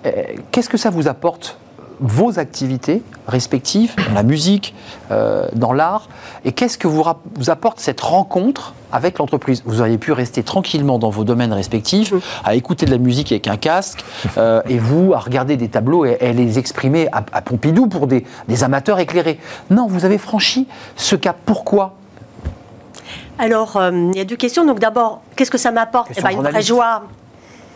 Euh, qu'est-ce que ça vous apporte vos activités respectives, dans la musique, euh, dans l'art, et qu'est-ce que vous, vous, apporte cette rencontre avec l'entreprise? Vous auriez pu rester tranquillement dans vos domaines respectifs, à écouter de la musique avec un casque, euh, <laughs> et vous à regarder des tableaux et, les exprimer à, Pompidou pour des, amateurs éclairés. Non, vous avez franchi ce cap. Pourquoi? Alors, il y a deux questions. Donc d'abord, qu'est-ce que ça m'apporte? Eh ben, Une vraie joie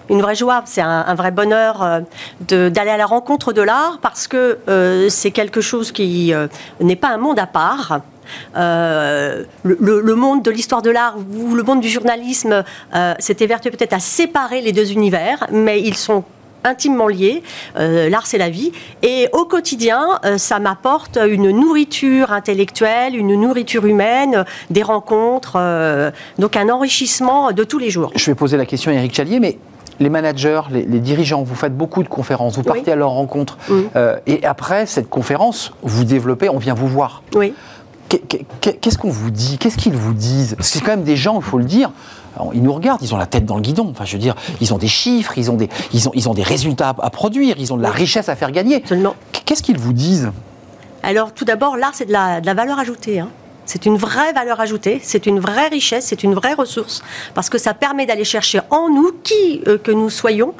une vraie joie, c'est un, vrai bonheur euh, d'aller à la rencontre de l'art parce que euh, c'est quelque chose qui euh, n'est pas un monde à part. le, monde de l'histoire de l'art ou le monde du journalisme s'était vertueux peut-être à séparer les deux univers, mais ils sont intimement liés. L'art, c'est la vie. Et au quotidien, ça m'apporte une nourriture intellectuelle, une nourriture humaine, des rencontres, donc un enrichissement de tous les jours. Je vais poser la question à Eric Chalier, mais les managers, les, dirigeants, vous faites beaucoup de conférences, vous partez à leur rencontre. Euh, et après cette conférence, vous développez, on vient vous voir. Oui. Qu'est-ce qu'on vous dit? Qu'est-ce qu'ils vous disent? Parce que c'est quand même des gens, il faut le dire, ils nous regardent, ils ont la tête dans le guidon. Enfin, je veux dire, ils ont des chiffres, ils ont des, ils ont, ils ont des résultats à, produire, ils ont de la richesse à faire gagner. Qu'est-ce qu'ils vous disent? Alors, tout d'abord, l'art, c'est de la, de la valeur ajoutée. Hein. C'est une vraie valeur ajoutée, c'est une vraie richesse, c'est une vraie ressource, parce que ça permet d'aller chercher en nous, qui euh, que nous soyons,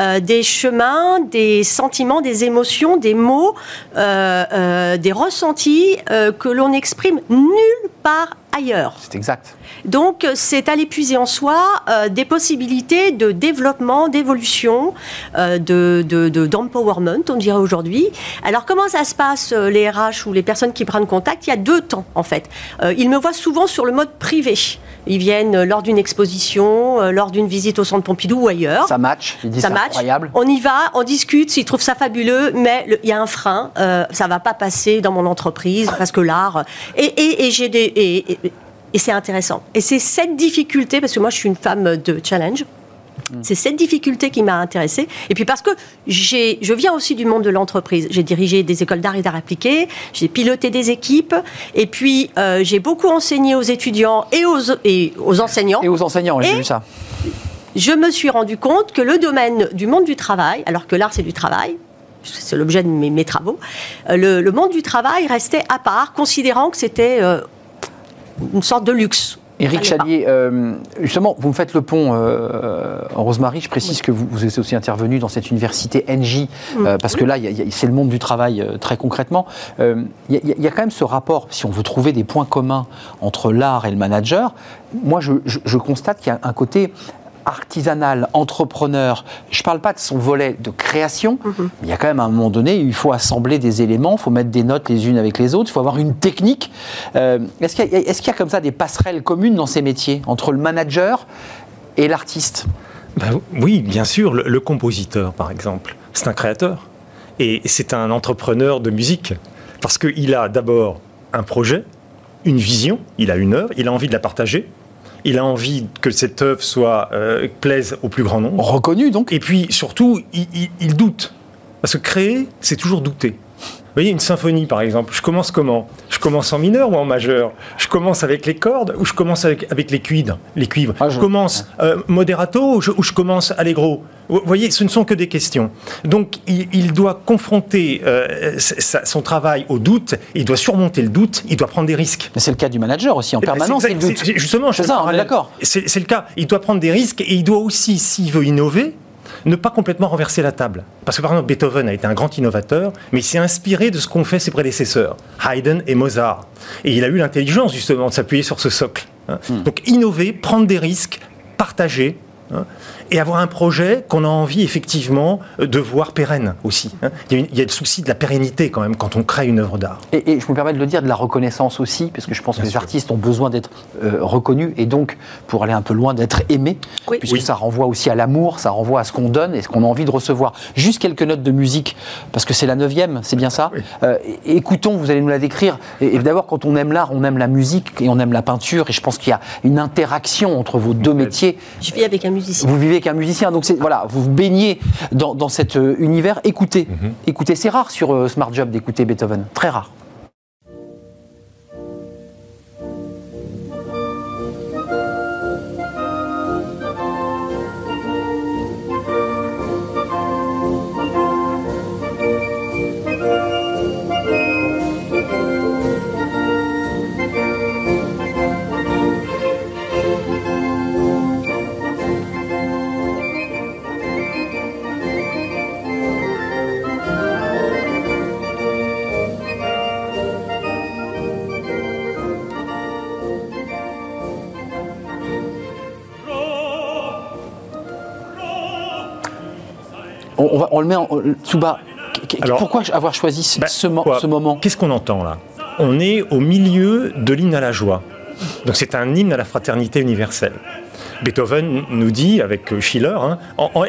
euh, des chemins, des sentiments, des émotions, des mots, euh, des ressentis que l'on n'exprime nulle part ailleurs. C'est exact. Donc, c'est à l'épuiser en soi euh, des possibilités de développement, d'évolution, euh, de, d'empowerment, on dirait aujourd'hui. Alors, comment ça se passe, euh, les RH ou les personnes qui prennent contact? Il y a deux temps, en fait. ils me voient souvent sur le mode privé. Ils viennent lors d'une exposition, lors d'une visite au centre Pompidou ou ailleurs. Ça match, ils disent ça match. incroyable. On y va, on discute, s'ils trouvent ça fabuleux, mais il y a un frein. ça va pas passer dans mon entreprise parce que l'art. Et, et, j'ai des. Et, et c'est intéressant. Et c'est cette difficulté, parce que moi je suis une femme de challenge, c'est cette difficulté qui m'a intéressée. Et puis parce que je viens aussi du monde de l'entreprise. J'ai dirigé des écoles d'art et d'art appliqué, j'ai piloté des équipes, et puis euh, j'ai beaucoup enseigné aux étudiants et aux, et aux enseignants. Et aux enseignants, j'ai vu ça. Je me suis rendu compte que le domaine du monde du travail, alors que l'art c'est du travail, c'est l'objet de mes, travaux, euh, le, monde du travail restait à part, considérant que c'était euh, une sorte de luxe. Éric Chalier, euh, justement, vous me faites le pont, euh, en Rosemary. Je précise que vous, vous, êtes aussi intervenu dans cette université NJ, euh, mm. parce que là, c'est le monde du travail très concrètement. Il y, a quand même ce rapport, si on veut trouver des points communs entre l'art et le manager. Moi, je, je constate qu'il y a un côté artisanal, entrepreneur, je ne parle pas de son volet de création, mhm. mais il y a quand même un moment donné, il faut assembler des éléments, il faut mettre des notes les unes avec les autres, il faut avoir une technique. Euh, est-ce qu'il y, a comme ça des passerelles communes dans ces métiers, entre le manager et l'artiste? Ben Oui, bien sûr, le, compositeur, par exemple, c'est un créateur. Et c'est un entrepreneur de musique, parce qu'il a d'abord un projet, une vision, il a une œuvre, il a envie de la partager, il a envie que cette œuvre soit euh, plaise au plus grand nombre. Reconnu donc. Et puis surtout, il, doute. Parce que créer, c'est toujours douter. Vous voyez, une symphonie, par exemple, je commence comment? Je commence en mineur ou en majeur? Je commence avec les cordes ou je commence avec, avec les cuivres, les cuivres? Ah, je... commence euh, moderato ou je, commence allegro? Vous voyez, ce ne sont que des questions. Donc, il, doit confronter euh, son travail au doute, il doit surmonter le doute, il doit prendre des risques. Mais c'est le cas du manager aussi, en permanence, il doute. Justement, je d'accord. C'est le cas. Il doit prendre des risques et il doit aussi, s'il veut innover, ne pas complètement renverser la table. Parce que par exemple, Beethoven a été un grand innovateur, mais il s'est inspiré de ce qu'ont fait ses prédécesseurs, Haydn et Mozart. Et il a eu l'intelligence justement de s'appuyer sur ce socle. Hein. Hmm. Donc innover, prendre des risques, partager, hein, et avoir un projet qu'on a envie effectivement de voir pérenne aussi. Hein. Il, y a le souci de la pérennité quand même quand on crée une œuvre d'art. Et, je me permets de le dire, de la reconnaissance aussi, parce que je pense que les artistes ont besoin d'être euh, reconnus et donc, pour aller un peu loin, d'être aimés, puisque ça renvoie aussi à l'amour, ça renvoie à ce qu'on donne et ce qu'on a envie de recevoir. Juste quelques notes de musique, parce que c'est la neuvième, c'est bien ça? Euh, Écoutons, vous allez nous la décrire. Et, d'abord, quand on aime l'art, on aime la musique et on aime la peinture, et je pense qu'il y a une interaction entre vos deux métiers. Je vis avec un musicien. Vous vivez avec un musicien, donc voilà, vous vous baignez dans, cet euh, univers. Écoutez, mhm. écoutez, c'est rare sur Smart Job d'écouter Beethoven, très rare. Le met en tout bas. pourquoi avoir choisi bah, ce, moment? Qu'est-ce qu'on entend là? On est au milieu de l'hymne à la joie. Donc c'est un hymne à la fraternité universelle. Beethoven nous dit, avec Schiller, hein,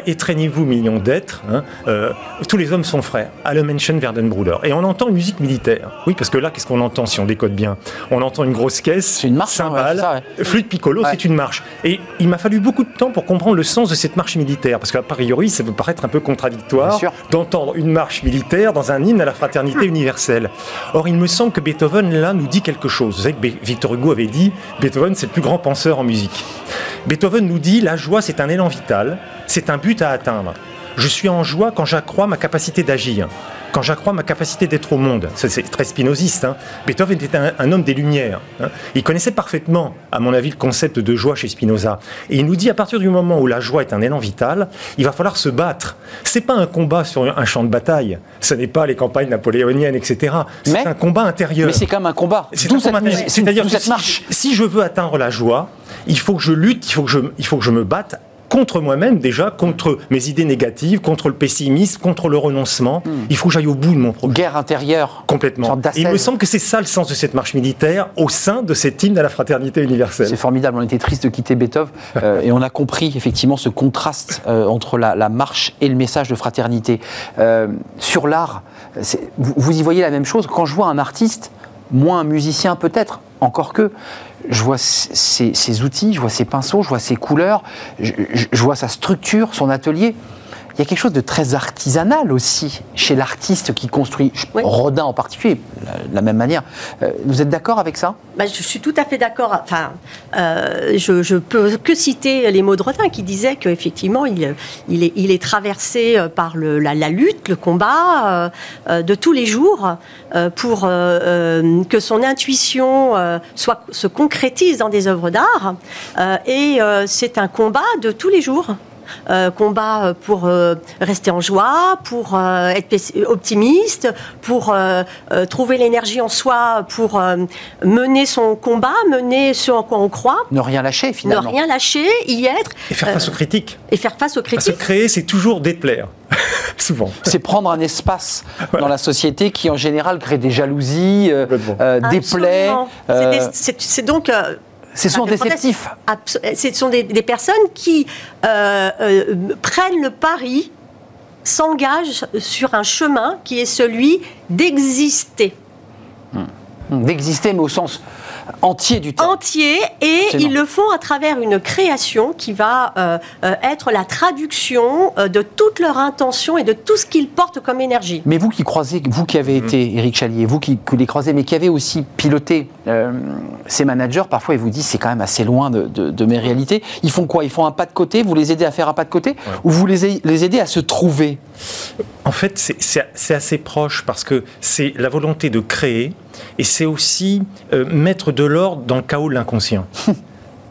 étreignez-vous millions d'êtres, hein, euh, tous les hommes sont frères, Alle Menschen werden Bruder. Et on entend une musique militaire. Oui, parce que là, qu'est-ce qu'on entend si on décode bien? On entend une grosse caisse, une marche, hein, cymbales, flûte piccolo, c'est une marche. Et il m'a fallu beaucoup de temps pour comprendre le sens de cette marche militaire, parce qu'à priori, ça peut paraître un peu contradictoire d'entendre une marche militaire dans un hymne à la fraternité universelle. Or, il me semble que Beethoven, là, nous dit quelque chose. Vous savez que Victor Hugo avait dit, Beethoven, c'est le plus grand penseur en musique. Beethoven nous dit la joie, c'est un élan vital, c'est un but à atteindre. Je suis en joie quand j'accrois ma capacité d'agir, quand j'accrois ma capacité d'être au monde. C'est très spinoziste. Hein. Beethoven était un, homme des Lumières. Hein. Il connaissait parfaitement, à mon avis, le concept de joie chez Spinoza. Et il nous dit à partir du moment où la joie est un élan vital, il va falloir se battre. C'est pas un combat sur un champ de bataille. Ce n'est pas les campagnes napoléoniennes, etc. C'est un combat intérieur. Mais c'est quand même un combat. C'est-à-dire que si, si je veux atteindre la joie, il faut que je lutte, il faut que je, il faut que je me batte contre moi-même déjà, contre mes idées négatives, contre le pessimisme, contre le renoncement. Hmm. Il faut que j'aille au bout de mon projet. Guerre intérieure. Complètement. Il me semble que c'est ça le sens de cette marche militaire au sein de cette hymne à la fraternité universelle. C'est formidable. On était triste de quitter Beethoven <laughs> euh, et on a compris effectivement ce contraste euh, entre la, marche et le message de fraternité. Euh, sur l'art, vous, vous y voyez la même chose. Quand je vois un artiste, moins un musicien peut-être, encore que, je vois ses, outils, je vois ses pinceaux, je vois ses couleurs, je, vois sa structure, son atelier il y a quelque chose de très artisanal aussi chez l'artiste qui construit, Rodin en particulier, de la même manière. Euh, vous êtes d'accord avec ça? Bah, Je suis tout à fait d'accord. Enfin, euh, je, je peux que citer les mots de Rodin qui disait qu'effectivement, il, il, est, il est traversé euh, par le, la, lutte, le combat de tous les jours pour que son intuition soit, se concrétise dans des œuvres d'art. et c'est un combat de tous les jours. Euh, combat pour euh, rester en joie, pour euh, être optimiste, pour trouver l'énergie en soi, pour mener son combat, mener ce en quoi on croit. Ne rien lâcher finalement. Ne rien lâcher, y être. Et faire face aux critiques. Et faire face aux critiques. Parce que créer, c'est toujours déplaire. <laughs> Souvent. C'est prendre un espace <laughs> dans la société qui, en général, crée des jalousies, des plaies. C'est donc ce sont déceptifs. Ce sont des, personnes qui euh, euh, prennent le pari, s'engagent sur un chemin qui est celui d'exister. Hmm. D'exister, mais au sens entier du temps. Entier, et ils le font à travers une création qui va euh, euh, être la traduction euh, de toute leur intention et de tout ce qu'ils portent comme énergie. Mais vous qui croisez, vous qui avez mhm. été Éric Chalier, vous qui, les croisez, mais qui avez aussi piloté ces managers, parfois ils vous disent c'est quand même assez loin de, mes réalités. Ils font quoi? Ils font un pas de côté, vous les aidez à faire un pas de côté, ou vous les, les aidez à se trouver? En fait, c'est assez proche parce que c'est la volonté de créer et c'est aussi mettre de l'ordre dans le chaos de l'inconscient. <laughs> Vous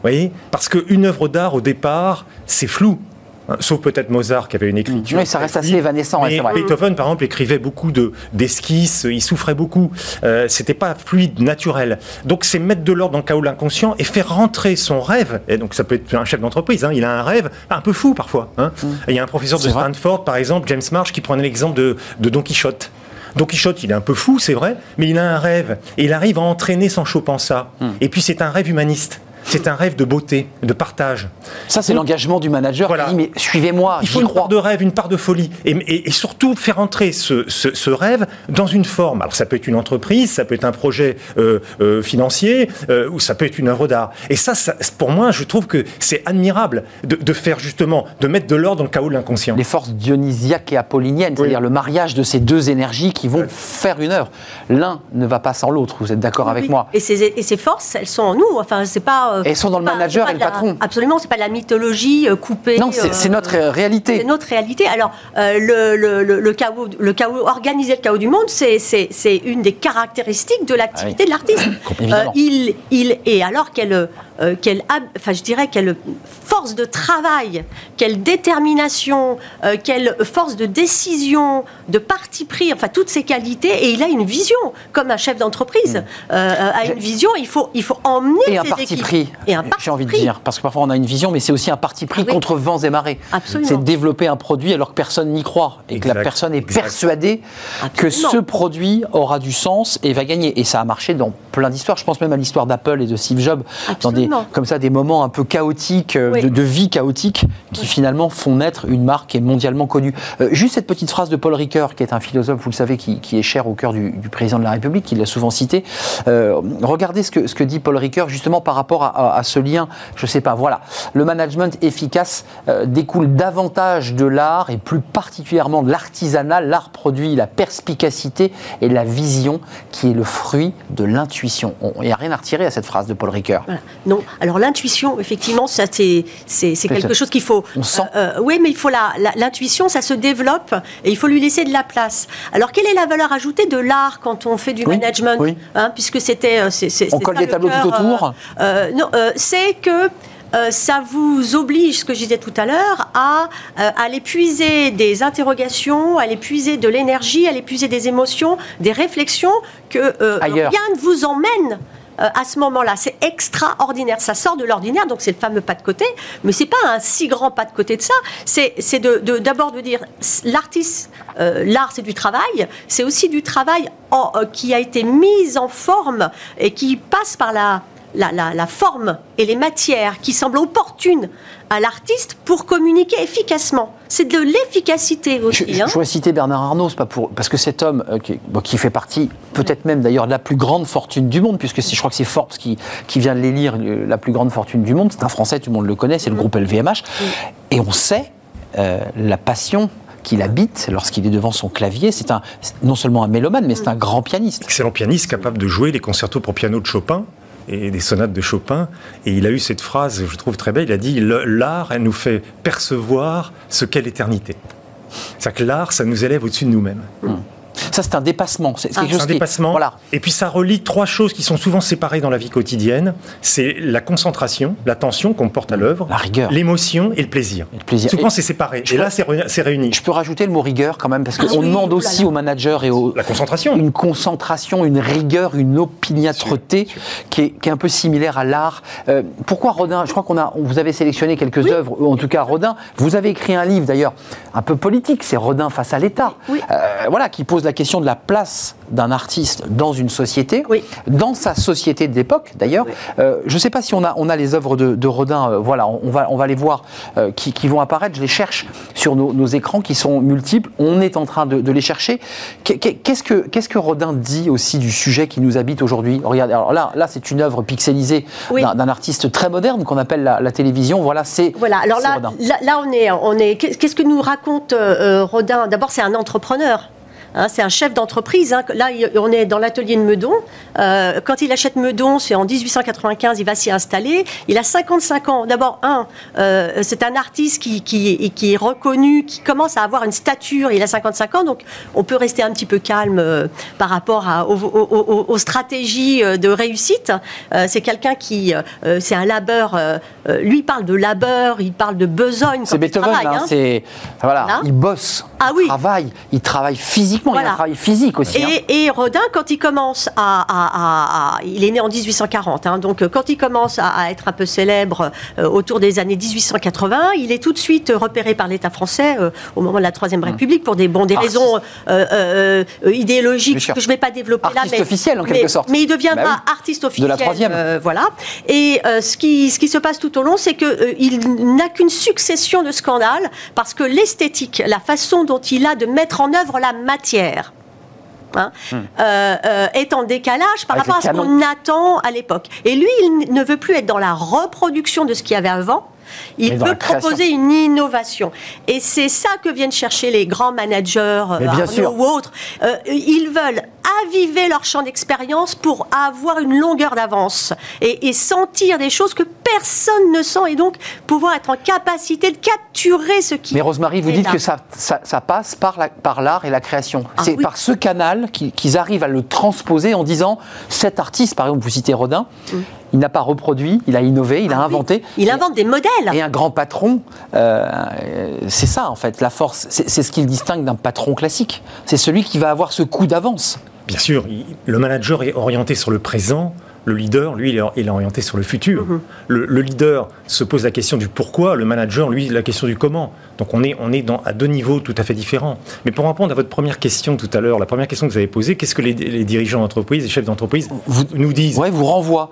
voyez? Parce qu'une œuvre d'art, au départ, c'est flou. Hein, sauf peut-être Mozart qui avait une écriture. Oui, ça reste assez évanescent. Mais Beethoven, par exemple, écrivait beaucoup d'esquisses, il souffrait beaucoup. Euh, C'était pas fluide, naturel. Donc c'est mettre de l'ordre dans le chaos de l'inconscient et faire rentrer son rêve. Et donc ça peut être un chef d'entreprise, hein, il a un rêve un peu fou parfois. Hein. Mm. il y a un professeur de Stanford, par exemple, James Marsh, qui prenait l'exemple de, de Don Quichotte. Don Quichotte, il est un peu fou, c'est vrai, mais il a un rêve. Et il arrive à entraîner son Chopin ça. Mm. Et puis c'est un rêve humaniste c'est un rêve de beauté, de partage. Ça, c'est l'engagement du manager qui dit mais suivez-moi. Il faut une part de rêve, une part de folie. Et, surtout faire entrer ce, rêve dans une forme. Alors, ça peut être une entreprise, ça peut être un projet euh, euh, financier, euh, ou ça peut être une œuvre d'art. Et ça, pour moi, je trouve que c'est admirable de, faire justement, de mettre de l'ordre dans le chaos de l'inconscient. Les forces dionysiaques et apolliniennes, c'est-à-dire le mariage de ces deux énergies qui vont faire une œuvre. L'un ne va pas sans l'autre, vous êtes d'accord avec moi et ces, et ces forces, elles sont en nous. Enfin, c'est pas euh, elles sont dans le manager et le patron. Absolument, c'est pas de la mythologie euh, coupée. Non, c'est notre réalité. C'est notre réalité. Alors, euh, le, le, le, chaos, le chaos, organiser le chaos du monde, c'est une des caractéristiques de l'activité ah de l'artiste. <coughs> il, il, et alors qu'elle euh, quelle, enfin, je dirais, quelle force de travail, quelle détermination, euh, quelle force de décision, de parti pris, enfin toutes ces qualités. Et il a une vision, comme un chef d'entreprise mm. euh, a une vision. Il faut, il faut emmener et un parti pris. Et un parti J'ai envie de dire, parce que parfois on a une vision, mais c'est aussi un parti pris contre vents et marées. C'est développer un produit alors que personne n'y croit et que la personne est persuadée que ce produit aura du sens et va gagner. Et ça a marché dans plein d'histoires. Je pense même à l'histoire d'Apple et de Steve Jobs dans des comme ça des moments un peu chaotiques, euh, de, vie chaotique, qui finalement font naître une marque qui est mondialement connue. Euh, juste cette petite phrase de Paul Ricoeur, qui est un philosophe, vous le savez, qui, est cher au cœur du, président de la République, qui l'a souvent cité. Euh, regardez ce que, ce que dit Paul Ricoeur justement par rapport à, ce lien. Je sais pas, voilà. Le management efficace découle davantage de l'art et plus particulièrement de l'artisanat. L'art produit la perspicacité et la vision qui est le fruit de l'intuition. Il n'y a rien à retirer à cette phrase de Paul Ricoeur. Non, alors l'intuition, effectivement, ça c'est quelque chose qu'il faut. On sent. Euh, euh, oui, mais il faut la l'intuition, ça se développe et il faut lui laisser de la place. Alors quelle est la valeur ajoutée de l'art quand on fait du management hein, Puisque c'était euh, on colle des tableaux tout autour. non, c'est que ça vous oblige, ce que je disais tout à l'heure, à, aller puiser des interrogations, à aller puiser de l'énergie, à aller puiser des émotions, des réflexions que rien ne vous emmène euh, à ce moment-là. C'est extraordinaire. Ça sort de l'ordinaire, donc c'est le fameux pas de côté. Mais c'est pas un si grand pas de côté de ça. C'est d'abord de, dire l'artiste, euh, l'art c'est du travail. C'est aussi du travail euh, qui a été mis en forme et qui passe par la la, forme et les matières qui semblent opportunes à l'artiste pour communiquer efficacement. C'est de l'efficacité aussi. Je, hein. je, citer Bernard Arnault, pas pour, parce que cet homme euh, qui, fait partie, peut-être même d'ailleurs, de la plus grande fortune du monde, puisque je crois que c'est Forbes qui, qui vient de l'élire la plus grande fortune du monde, c'est un Français, tout le monde le connaît, c'est le mm. groupe LVMH, et on sait euh, la passion qu'il habite lorsqu'il est devant son clavier. C'est un, non seulement un mélomane, mais c'est un grand pianiste. Excellent pianiste capable de jouer les concertos pour piano de Chopin et des sonates de Chopin. Et il a eu cette phrase, je trouve très belle, il a dit L'art, elle nous fait percevoir ce qu'est l'éternité. C'est-à-dire que l'art, ça nous élève au-dessus de nous-mêmes. Hmm. Ça, c'est un dépassement. C'est ah, un dépassement. Voilà. Et puis, ça relie trois choses qui sont souvent séparées dans la vie quotidienne. C'est la concentration, l'attention qu'on porte à l'œuvre, la rigueur, l'émotion et le plaisir. le plaisir. Souvent, c'est séparé. Et là, c'est réuni. Je peux rajouter le mot rigueur quand même, parce qu'on demande aussi aux managers et aux... La concentration. Une concentration, une rigueur, une opiniâtreté qui est, qui est, un peu similaire à l'art. Euh, pourquoi Rodin Je crois qu'on a, vous avez sélectionné quelques œuvres, en tout cas Rodin. Vous avez écrit un livre d'ailleurs un peu politique, c'est Rodin face à l'État. Oui. Euh, voilà, qui pose la question de la place d'un artiste dans une société, dans sa société de l'époque d'ailleurs. Euh, je ne sais pas si on a, on a les œuvres de, Rodin, euh, voilà, on va, on va les voir euh, qui, vont apparaître. Je les cherche sur nos, écrans qui sont multiples. On est en train de, les chercher. Qu'est-ce que, qu'est-ce que Rodin dit aussi du sujet qui nous habite aujourd'hui? Regardez, alors là, là c'est une œuvre pixelisée d'un artiste très moderne qu'on appelle la, télévision. Voilà, c'est. Voilà, alors là, là, on est, on est. Qu'est-ce que nous raconte Rodin? D'abord, c'est un entrepreneur. Hein, c'est un chef d'entreprise. Hein. Là, on est dans l'atelier de Meudon. Euh, quand il achète Meudon, c'est en 1895, il va s'y installer. Il a 55 ans. D'abord, un, euh, c'est un artiste qui, qui, qui, est reconnu, qui commence à avoir une stature. Il a 55 ans, donc on peut rester un petit peu calme euh, par rapport à, aux, stratégies de réussite. c'est quelqu'un qui, c'est un labeur. lui parle de labeur, il parle de besogne. C'est Beethoven. Hein, c'est voilà, il bosse, ah, oui. il travaille, il travaille physiquement, il a un travail physique aussi. Et, Rodin, quand il commence à, il est né en 1840, hein, donc quand il commence à, être un peu célèbre euh, autour des années 1880, il est tout de suite repéré par l'État français euh, au moment de la Troisième hum. République pour des, bon, des raisons euh, idéologiques que je ne vais pas développer là. Mais, officiel en quelque sorte. Mais il deviendra bah artiste officiel. De la Troisième. voilà. Et ce, qui, ce qui se passe tout au long, c'est qu'il n'a qu'une succession de scandales parce que l'esthétique, la façon dont il a de mettre en œuvre la matière, Hein, hmm. euh, euh, est en décalage par rapport à ce qu'on attend à l'époque. Et lui, il ne veut plus être dans la reproduction de ce qu'il y avait avant, il peut proposer une innovation. Et c'est ça que viennent chercher les grands managers euh, ou autres. Euh, ils veulent aviver leur champ d'expérience pour avoir une longueur d'avance et, sentir des choses que personne ne sent et donc pouvoir être en capacité de capturer ce qui. Mais Rosemary, vous dites que ça, ça, passe par l'art par et la création. Ah c'est par ce canal qu'ils arrivent à le transposer en disant cet artiste, par exemple, vous citez Rodin, mm. Il n'a pas reproduit, il a innové, il a ah inventé. Il invente des modèles. Et un grand patron, euh, c'est ça en fait, la force. C'est ce qui le distingue d'un patron classique. C'est celui qui va avoir ce coup d'avance. Bien sûr, le manager est orienté sur le présent. Le leader, lui, il est orienté sur le futur. Mhm. le, leader se pose la question du pourquoi, le manager, lui, la question du comment. Donc on est, on est dans, à deux niveaux tout à fait différents. Mais pour répondre à votre première question tout à l'heure, la première question que vous avez posée, qu'est-ce que les, dirigeants d'entreprise, les chefs d'entreprise nous disent Ouais, vous renvoient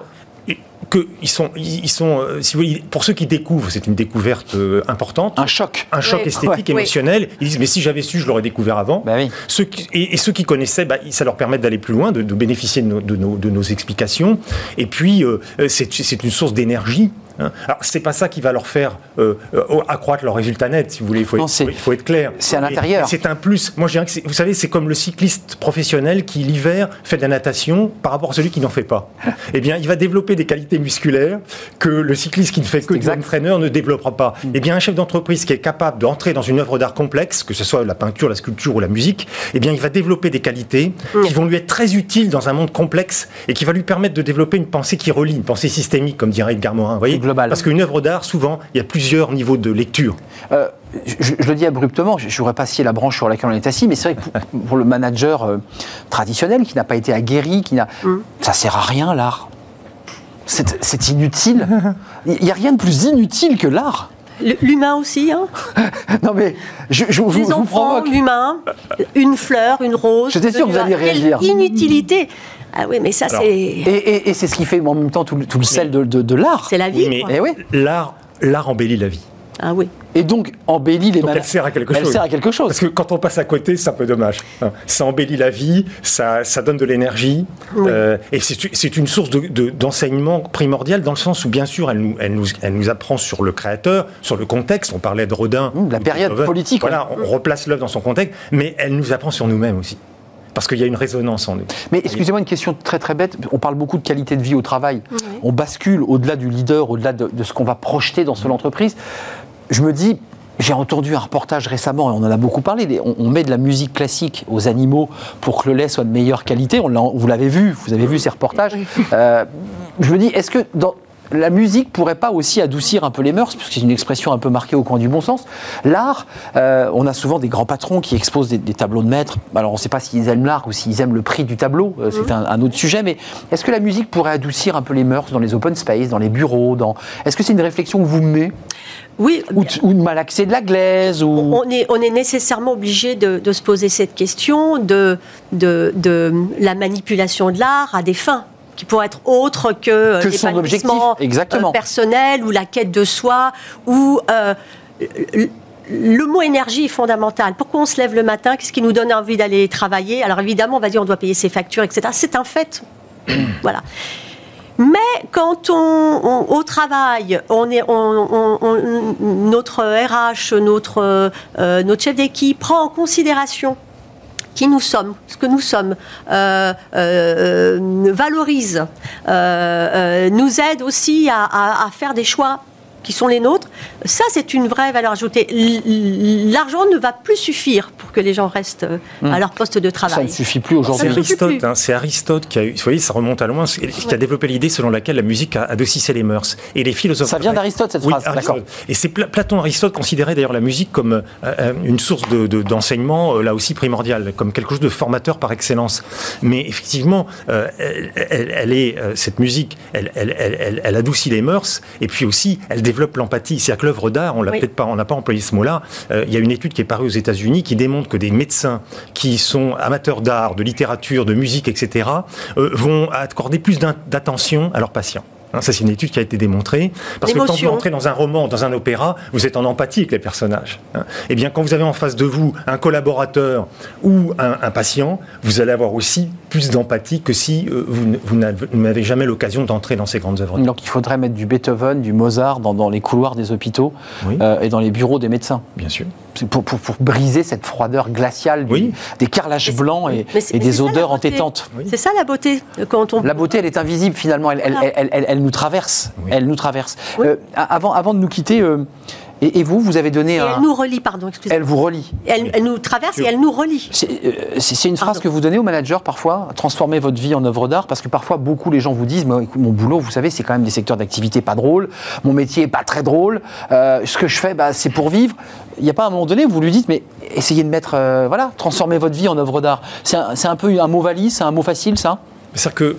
que ils sont, ils sont euh, si vous voulez, pour ceux qui découvrent, c'est une découverte euh, importante. Un choc. Un choc esthétique, émotionnel. Ils disent, mais si j'avais su, je l'aurais découvert avant. Bah oui. ceux et, ceux qui connaissaient, bah, ça leur permet d'aller plus loin, de, bénéficier de nos, de, nos, de nos, explications. Et puis, euh, c'est une source d'énergie. Alors, c'est pas ça qui va leur faire euh, euh, accroître leur résultat net, si vous voulez. Il faut, être, il faut être clair. C'est à l'intérieur. C'est un plus. Moi, je dirais que vous savez, c'est comme le cycliste professionnel qui, l'hiver, fait de la natation par rapport à celui qui n'en fait pas. <laughs> eh bien, il va développer des qualités musculaires que le cycliste qui ne fait que du entraîneur ne développera pas. Mm. Eh bien, un chef d'entreprise qui est capable d'entrer dans une œuvre d'art complexe, que ce soit la peinture, la sculpture ou la musique, eh bien, il va développer des qualités mm. qui vont lui être très utiles dans un monde complexe et qui va lui permettre de développer une pensée qui relie, une pensée systémique, comme dirait Edgar Morin. Vous voyez parce qu'une œuvre d'art, souvent, il y a plusieurs niveaux de lecture. Euh, je, le dis abruptement, je n'aurais pas scié la branche sur laquelle on est assis, mais c'est vrai que pour, le manager euh, traditionnel, qui n'a pas été aguerri, qui n'a, mm. ça sert à rien l'art. C'est inutile. Il n'y a rien de plus inutile que l'art. L'humain aussi, hein <laughs> Non mais, je, je Les vous, enfants, l'humain, une fleur, une rose. J'étais sûr que vous alliez réagir. Inutilité. Ah oui, mais ça, c'est. Et, c'est ce qui fait en même temps tout, le sel de, l'art. C'est la vie. mais eh l'art, l'art embellit la vie. Ah oui. Et donc embellit les donc Elle sert à quelque elle chose. sert à quelque chose. Parce que quand on passe à côté, c'est un peu dommage. Hein. Ça embellit la vie, ça, ça donne de l'énergie. Euh, et c'est une source d'enseignement de, primordial dans le sens où, bien sûr, elle nous, elle, nous, elle nous apprend sur le créateur, sur le contexte. On parlait de Rodin. Mmh, la période politique. Voilà, on replace l'œuvre dans son contexte. Mais elle nous apprend sur nous-mêmes aussi parce qu'il y a une résonance en nous. Mais excusez-moi une question très très bête. On parle beaucoup de qualité de vie au travail. On bascule au-delà du leader, au-delà de, ce qu'on va projeter dans son entreprise. Je me dis, j'ai entendu un reportage récemment, et on en a beaucoup parlé, on, met de la musique classique aux animaux pour que le lait soit de meilleure qualité. On vous l'avez vu, vous avez vu ces reportages. Euh, je me dis, est-ce que dans, la musique pourrait pas aussi adoucir un peu les mœurs, puisque c'est une expression un peu marquée au coin du bon sens. L'art, euh, on a souvent des grands patrons qui exposent des, tableaux de maîtres. Alors on ne sait pas s'ils aiment l'art ou s'ils aiment le prix du tableau, euh, c'est mmh. un, autre sujet, mais est-ce que la musique pourrait adoucir un peu les mœurs dans les open space, dans les bureaux dans... Est-ce que c'est une réflexion que vous menez? Oui. Ou, de malaxer de la glaise ou... on, est, on est nécessairement obligé de, se poser cette question de, de, de la manipulation de l'art à des fins qui pourrait être autre que, que son objectif exactement. Euh, personnel ou la quête de soi ou euh, le mot énergie est fondamental. Pourquoi on se lève le matin? Qu'est-ce qui nous donne envie d'aller travailler? Alors évidemment, on va dire on doit payer ses factures, etc. C'est un fait. <coughs> voilà. Mais quand on, au travail, on est, notre RH, notre, euh, notre chef d'équipe prend en considération qui nous sommes, ce que nous sommes, euh, euh, valorise, nous aide aussi à, faire des choix qui sont les nôtres, ça c'est une vraie valeur ajoutée. L'argent ne va plus suffire pour que les gens restent hmm. à leur poste de travail. Ça ne suffit plus aujourd'hui. C'est Aristote, hein, c'est Aristote qui a eu, vous voyez, ça remonte à loin, qui a développé l'idée selon laquelle la musique a adoucissé les mœurs. Et les philosophes. Ça vient d'Aristote cette phrase, d'accord. Et c'est Platon, Aristote considérait d'ailleurs la musique comme euh, euh, une source d'enseignement, de, euh, là aussi primordiale, comme quelque chose de formateur par excellence. Mais effectivement, elle, est cette musique, elle, elle, adoucit les mœurs, et puis aussi elle développe l'empathie. C'est-à-dire que l'œuvre d'art, on l'a peut-être pas, on n'a pas employé ce mot-là. Euh, il y a une étude qui est parue aux États-Unis qui démontre que des médecins qui sont amateurs d'art, de littérature, de musique, etc., euh, vont accorder plus d'attention à leurs patients. Hein, ça, c'est une étude qui a été démontrée. Parce que quand vous entrez dans un roman, dans un opéra, vous êtes en empathie avec les personnages. Hein. Eh bien, quand vous avez en face de vous un collaborateur ou un, patient, vous allez avoir aussi plus d'empathie que si euh, vous, n'avez jamais l'occasion d'entrer dans ces grandes œuvres. Donc, il faudrait mettre du Beethoven, du Mozart dans, les couloirs des hôpitaux euh, et dans les bureaux des médecins. Bien sûr. Pour, pour, briser cette froideur glaciale des carrelages blancs et, des odeurs entêtantes. C'est ça la beauté quand on. La beauté, elle est invisible finalement. Elle, elle, elle, elle nous traverse. Elle nous traverse. Euh, avant, avant de nous quitter, euh, et, vous, vous avez donné un. Elle nous relie, pardon, excusez-moi. Elle vous relie. Elle, nous traverse et elle nous relie. C'est euh, une phrase que vous donnez aux managers parfois, transformer votre vie en œuvre d'art, parce que parfois beaucoup les gens vous disent, mon boulot, vous savez, c'est quand même des secteurs d'activité pas drôles, mon métier est pas très drôle, ce que je fais, bah, c'est pour vivre. Il n'y a pas un moment donné où vous lui dites, mais essayez de mettre, voilà, transformer votre vie en œuvre d'art. C'est un, un, peu un mot valise, c'est un mot facile, ça? C'est-à-dire que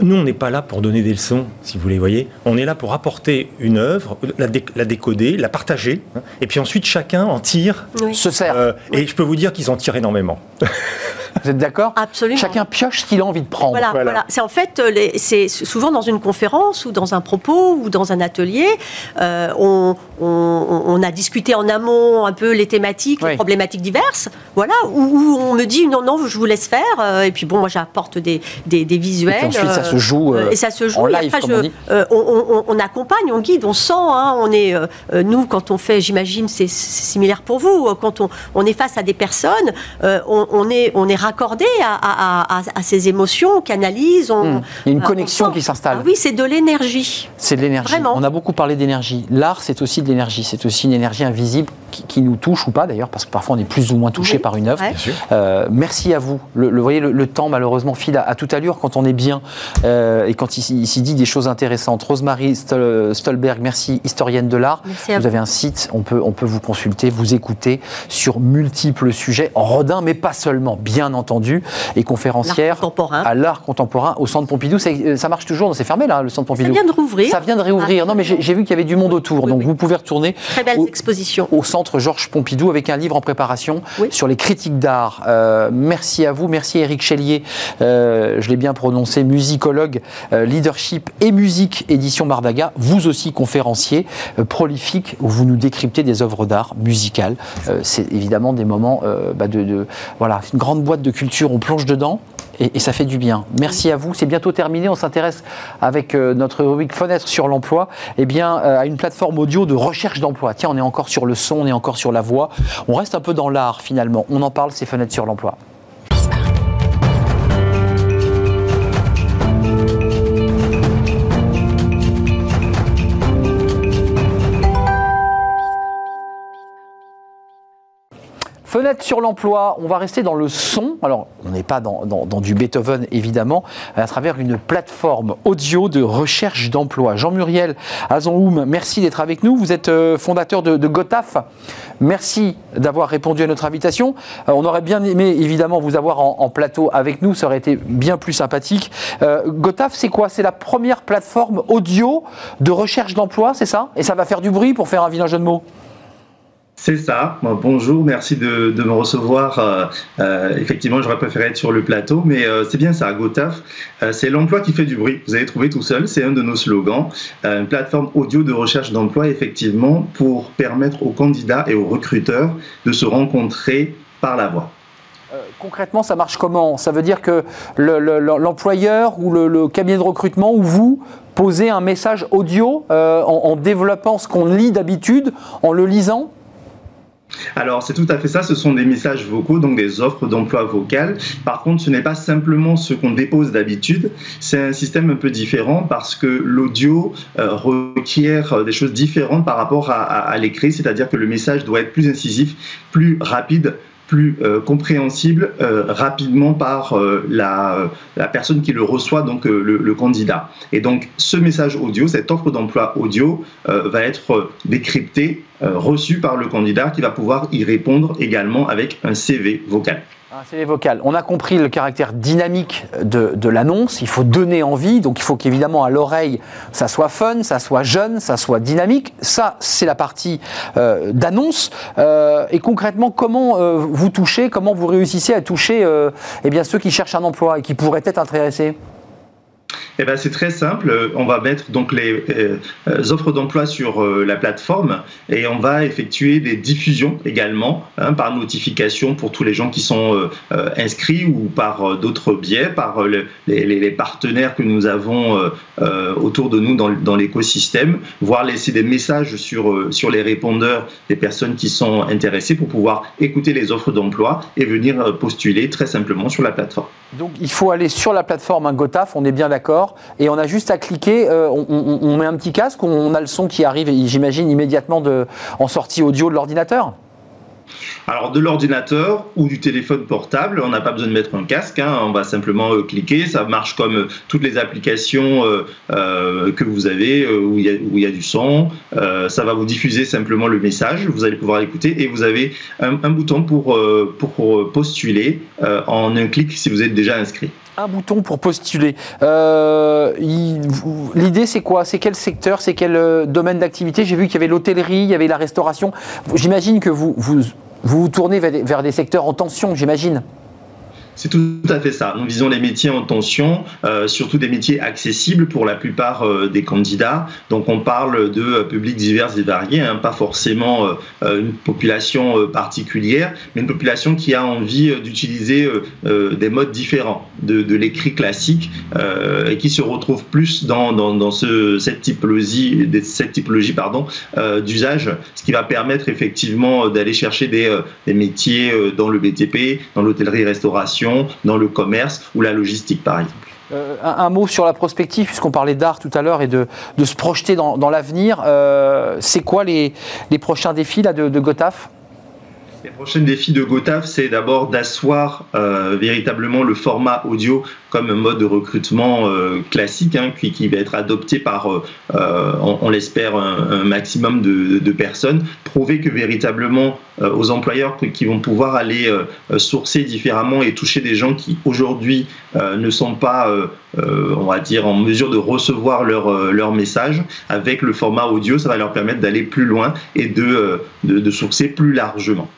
nous, on n'est pas là pour donner des leçons, si vous les voyez. On est là pour apporter une œuvre, la, décoder, la partager, hein, et puis ensuite chacun en tire. Se sert. Euh, et je peux vous dire qu'ils en tirent énormément. <laughs> Vous êtes d'accord Absolument. Chacun pioche ce qu'il a envie de prendre. Voilà, voilà. C'est en fait, euh, c'est souvent dans une conférence ou dans un propos ou dans un atelier, euh, on, on, a discuté en amont un peu les thématiques, les problématiques diverses, voilà, où, on me dit non, non, je vous laisse faire, et puis bon, moi j'apporte des, des, visuels. Et ensuite, ça se joue, et ça se joue en live, on, on, accompagne, on guide, on sent, hein, on est, nous, quand on fait, j'imagine, c'est similaire pour vous, quand on, est face à des personnes, on, est, on est raccordé à, ces émotions, on canalise. On, hmm. Il y a une connexion qui s'installe. Ah oui, c'est de l'énergie. C'est de l'énergie. On a beaucoup parlé d'énergie. L'art, c'est aussi de l'énergie. C'est aussi une énergie invisible qui, nous touche ou pas d'ailleurs, parce que parfois on est plus ou moins touché par une œuvre. Euh, merci à vous. Le, le voyez, le, temps malheureusement file à, toute allure quand on est bien euh, et quand il, s'y dit des choses intéressantes. Rosemary Stolberg, merci, historienne de l'art. Vous avez un site, on peut, on peut vous consulter, vous écouter sur multiples sujets, Rodin, mais pas seulement, bien entendu, et conférencière à l'art contemporain au Centre Pompidou. Euh, ça, marche toujours, c'est fermé là, le Centre Pompidou. Ça vient de rouvrir. Ça vient de réouvrir. non, mais j'ai vu qu'il y avait du monde autour, donc vous pouvez retourner. Très belles expositions. Au Centre Georges Pompidou avec un livre en préparation sur les critiques d'art. Euh, merci à vous, merci Eric Chélier, euh, je l'ai bien prononcé, musicologue, leadership et musique, édition Mardaga. Vous aussi conférencier prolifique où vous nous décryptez des œuvres d'art musicales. c'est évidemment des moments bah, de, de, voilà, une grande boîte de culture, on plonge dedans. Et, ça fait du bien. Merci à vous. C'est bientôt terminé. On s'intéresse avec euh, notre rubrique Fenêtre sur l'emploi eh bien, euh, à une plateforme audio de recherche d'emploi. Tiens, on est encore sur le son, on est encore sur la voix. On reste un peu dans l'art finalement. On en parle, ces Fenêtres sur l'emploi. Fenêtre sur l'emploi, on va rester dans le son. Alors, on n'est pas dans, du Beethoven, évidemment, à travers une plateforme audio de recherche d'emploi. Jean-Muriel Azonhoum, merci d'être avec nous. Vous êtes euh, fondateur de, Gotaf. Merci d'avoir répondu à notre invitation. Euh, on aurait bien aimé, évidemment, vous avoir en, plateau avec nous. Ça aurait été bien plus sympathique. Euh, Gotaf, c'est quoi? C'est la première plateforme audio de recherche d'emploi, c'est ça? Et ça va faire du bruit pour faire un vilain jeu de mots? C'est ça. bonjour, merci de, me recevoir. Euh, euh, effectivement, j'aurais préféré être sur le plateau, mais euh, c'est bien ça, GoTaf. c'est l'emploi qui fait du bruit. Vous avez trouvé tout seul, c'est un de nos slogans. une plateforme audio de recherche d'emploi, effectivement, pour permettre aux candidats et aux recruteurs de se rencontrer par la voix. concrètement, ça marche comment? Ça veut dire que l'employeur ou le, cabinet de recrutement ou vous posez un message audio en développant ce qu'on lit d'habitude, en le lisant? Alors c'est tout à fait ça, ce sont des messages vocaux, donc des offres d'emploi vocales. Par contre, ce n'est pas simplement ce qu'on dépose d'habitude, c'est un système un peu différent parce que l'audio euh, requiert des choses différentes par rapport à l'écrit, c'est-à-dire que le message doit être plus incisif, plus rapide, plus euh, compréhensible euh, rapidement par euh, la, personne qui le reçoit, donc le, candidat. Et donc ce message audio, cette offre d'emploi audio va être décrypté, reçu par le candidat qui va pouvoir y répondre également avec un CV vocal. Un CV vocal. On a compris le caractère dynamique de, l'annonce. Il faut donner envie. Donc il faut qu'évidemment à l'oreille, ça soit fun, ça soit jeune, ça soit dynamique. Ça, c'est la partie euh, d'annonce. Euh, et concrètement, comment euh, vous touchez, comment vous réussissez à toucher eh bien, ceux qui cherchent un emploi et qui pourraient être intéressés? Eh ben, c'est très simple. On va mettre donc les euh, offres d'emploi sur euh, la plateforme et on va effectuer des diffusions également hein, par notification pour tous les gens qui sont euh, inscrits ou par d'autres biais, par les, partenaires que nous avons autour de nous dans, l'écosystème, voire laisser des messages sur, sur les répondeurs des personnes qui sont intéressées pour pouvoir écouter les offres d'emploi et venir postuler très simplement sur la plateforme. Donc il faut aller sur la plateforme un GoTaf, on est bien d'accord, et on a juste à cliquer, euh, on, met un petit casque, on a le son qui arrive, j'imagine, immédiatement en sortie audio de l'ordinateur. Alors de l'ordinateur ou du téléphone portable, on n'a pas besoin de mettre un casque, hein. on va simplement euh, cliquer, ça marche comme euh, toutes les applications que vous avez où il, y a, du son, ça va vous diffuser simplement le message, vous allez pouvoir l'écouter et vous avez un, bouton pour, pour postuler en un clic si vous êtes déjà inscrit un bouton pour postuler. L'idée, c'est quoi? C'est quel secteur? C'est quel domaine d'activité? J'ai vu qu'il y avait l'hôtellerie, il y avait la restauration. J'imagine que vous, vous vous tournez vers des, secteurs en tension, j'imagine. C'est tout à fait ça. Nous visons les métiers en tension, euh, surtout des métiers accessibles pour la plupart euh, des candidats. Donc on parle de euh, publics divers et variés, hein, pas forcément une population particulière, mais une population qui a envie d'utiliser des modes différents de, l'écrit classique et qui se retrouve plus dans, dans, ce, cette typologie, d'usage, ce qui va permettre effectivement d'aller chercher des, des métiers dans le BTP, dans l'hôtellerie-restauration dans le commerce ou la logistique, par exemple. Euh, un, mot sur la prospective, puisqu'on parlait d'art tout à l'heure et de, se projeter dans, l'avenir. Euh, c'est quoi les, prochains défis de, de Gotaf les prochains défis de GoTaf, c'est d'abord d'asseoir euh, véritablement le format audio comme un mode de recrutement euh, classique, hein, qui, va être adopté par, euh, on, l'espère, un, maximum de, personnes. Prouver que véritablement, aux employeurs qui vont pouvoir aller sourcer différemment et toucher des gens qui aujourd'hui ne sont pas, on va dire, en mesure de recevoir leur, leur message, avec le format audio, ça va leur permettre d'aller plus loin et de, de, de sourcer plus largement.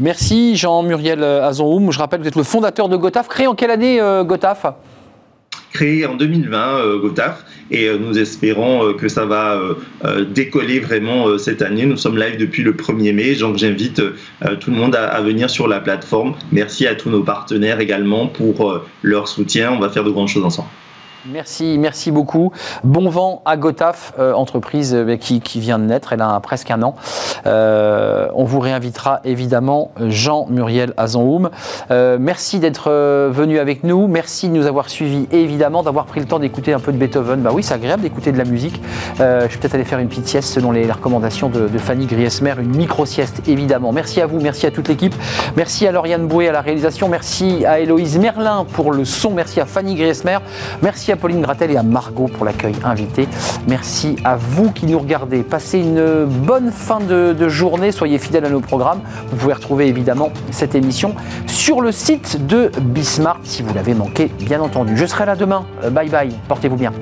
Merci Jean-Muriel Azonhoum. Je rappelle que vous êtes le fondateur de Gotaf. Créé en quelle année euh, Gotaf Créé en 2020, euh, Gotaf, et euh, nous espérons que ça va décoller vraiment cette année. Nous sommes live depuis le 1er mai, donc j'invite tout le monde à, venir sur la plateforme. Merci à tous nos partenaires également pour leur soutien. On va faire de grandes choses ensemble. Merci, merci beaucoup. Bon vent à Gotaf, euh, entreprise euh, qui, vient de naître, elle a presque un an. Euh, on vous réinvitera évidemment Jean-Muriel Azanhoum. merci d'être venu avec nous, merci de nous avoir suivis et évidemment d'avoir pris le temps d'écouter un peu de Beethoven. Bah oui, c'est agréable d'écouter de la musique. je vais peut-être aller faire une petite sieste selon les, recommandations de, Fanny Griesmer, une micro-sieste évidemment. Merci à vous, merci à toute l'équipe, merci à Lauriane Boué à la réalisation, merci à Héloïse Merlin pour le son, merci à Fanny Griesmer, merci à Pauline Gratel et à Margot pour l'accueil invité. Merci à vous qui nous regardez. Passez une bonne fin de, journée. Soyez fidèles à nos programmes. Vous pouvez retrouver évidemment cette émission sur le site de Bismart si vous l'avez manqué, bien entendu. Je serai là demain. Bye bye. Portez-vous bien.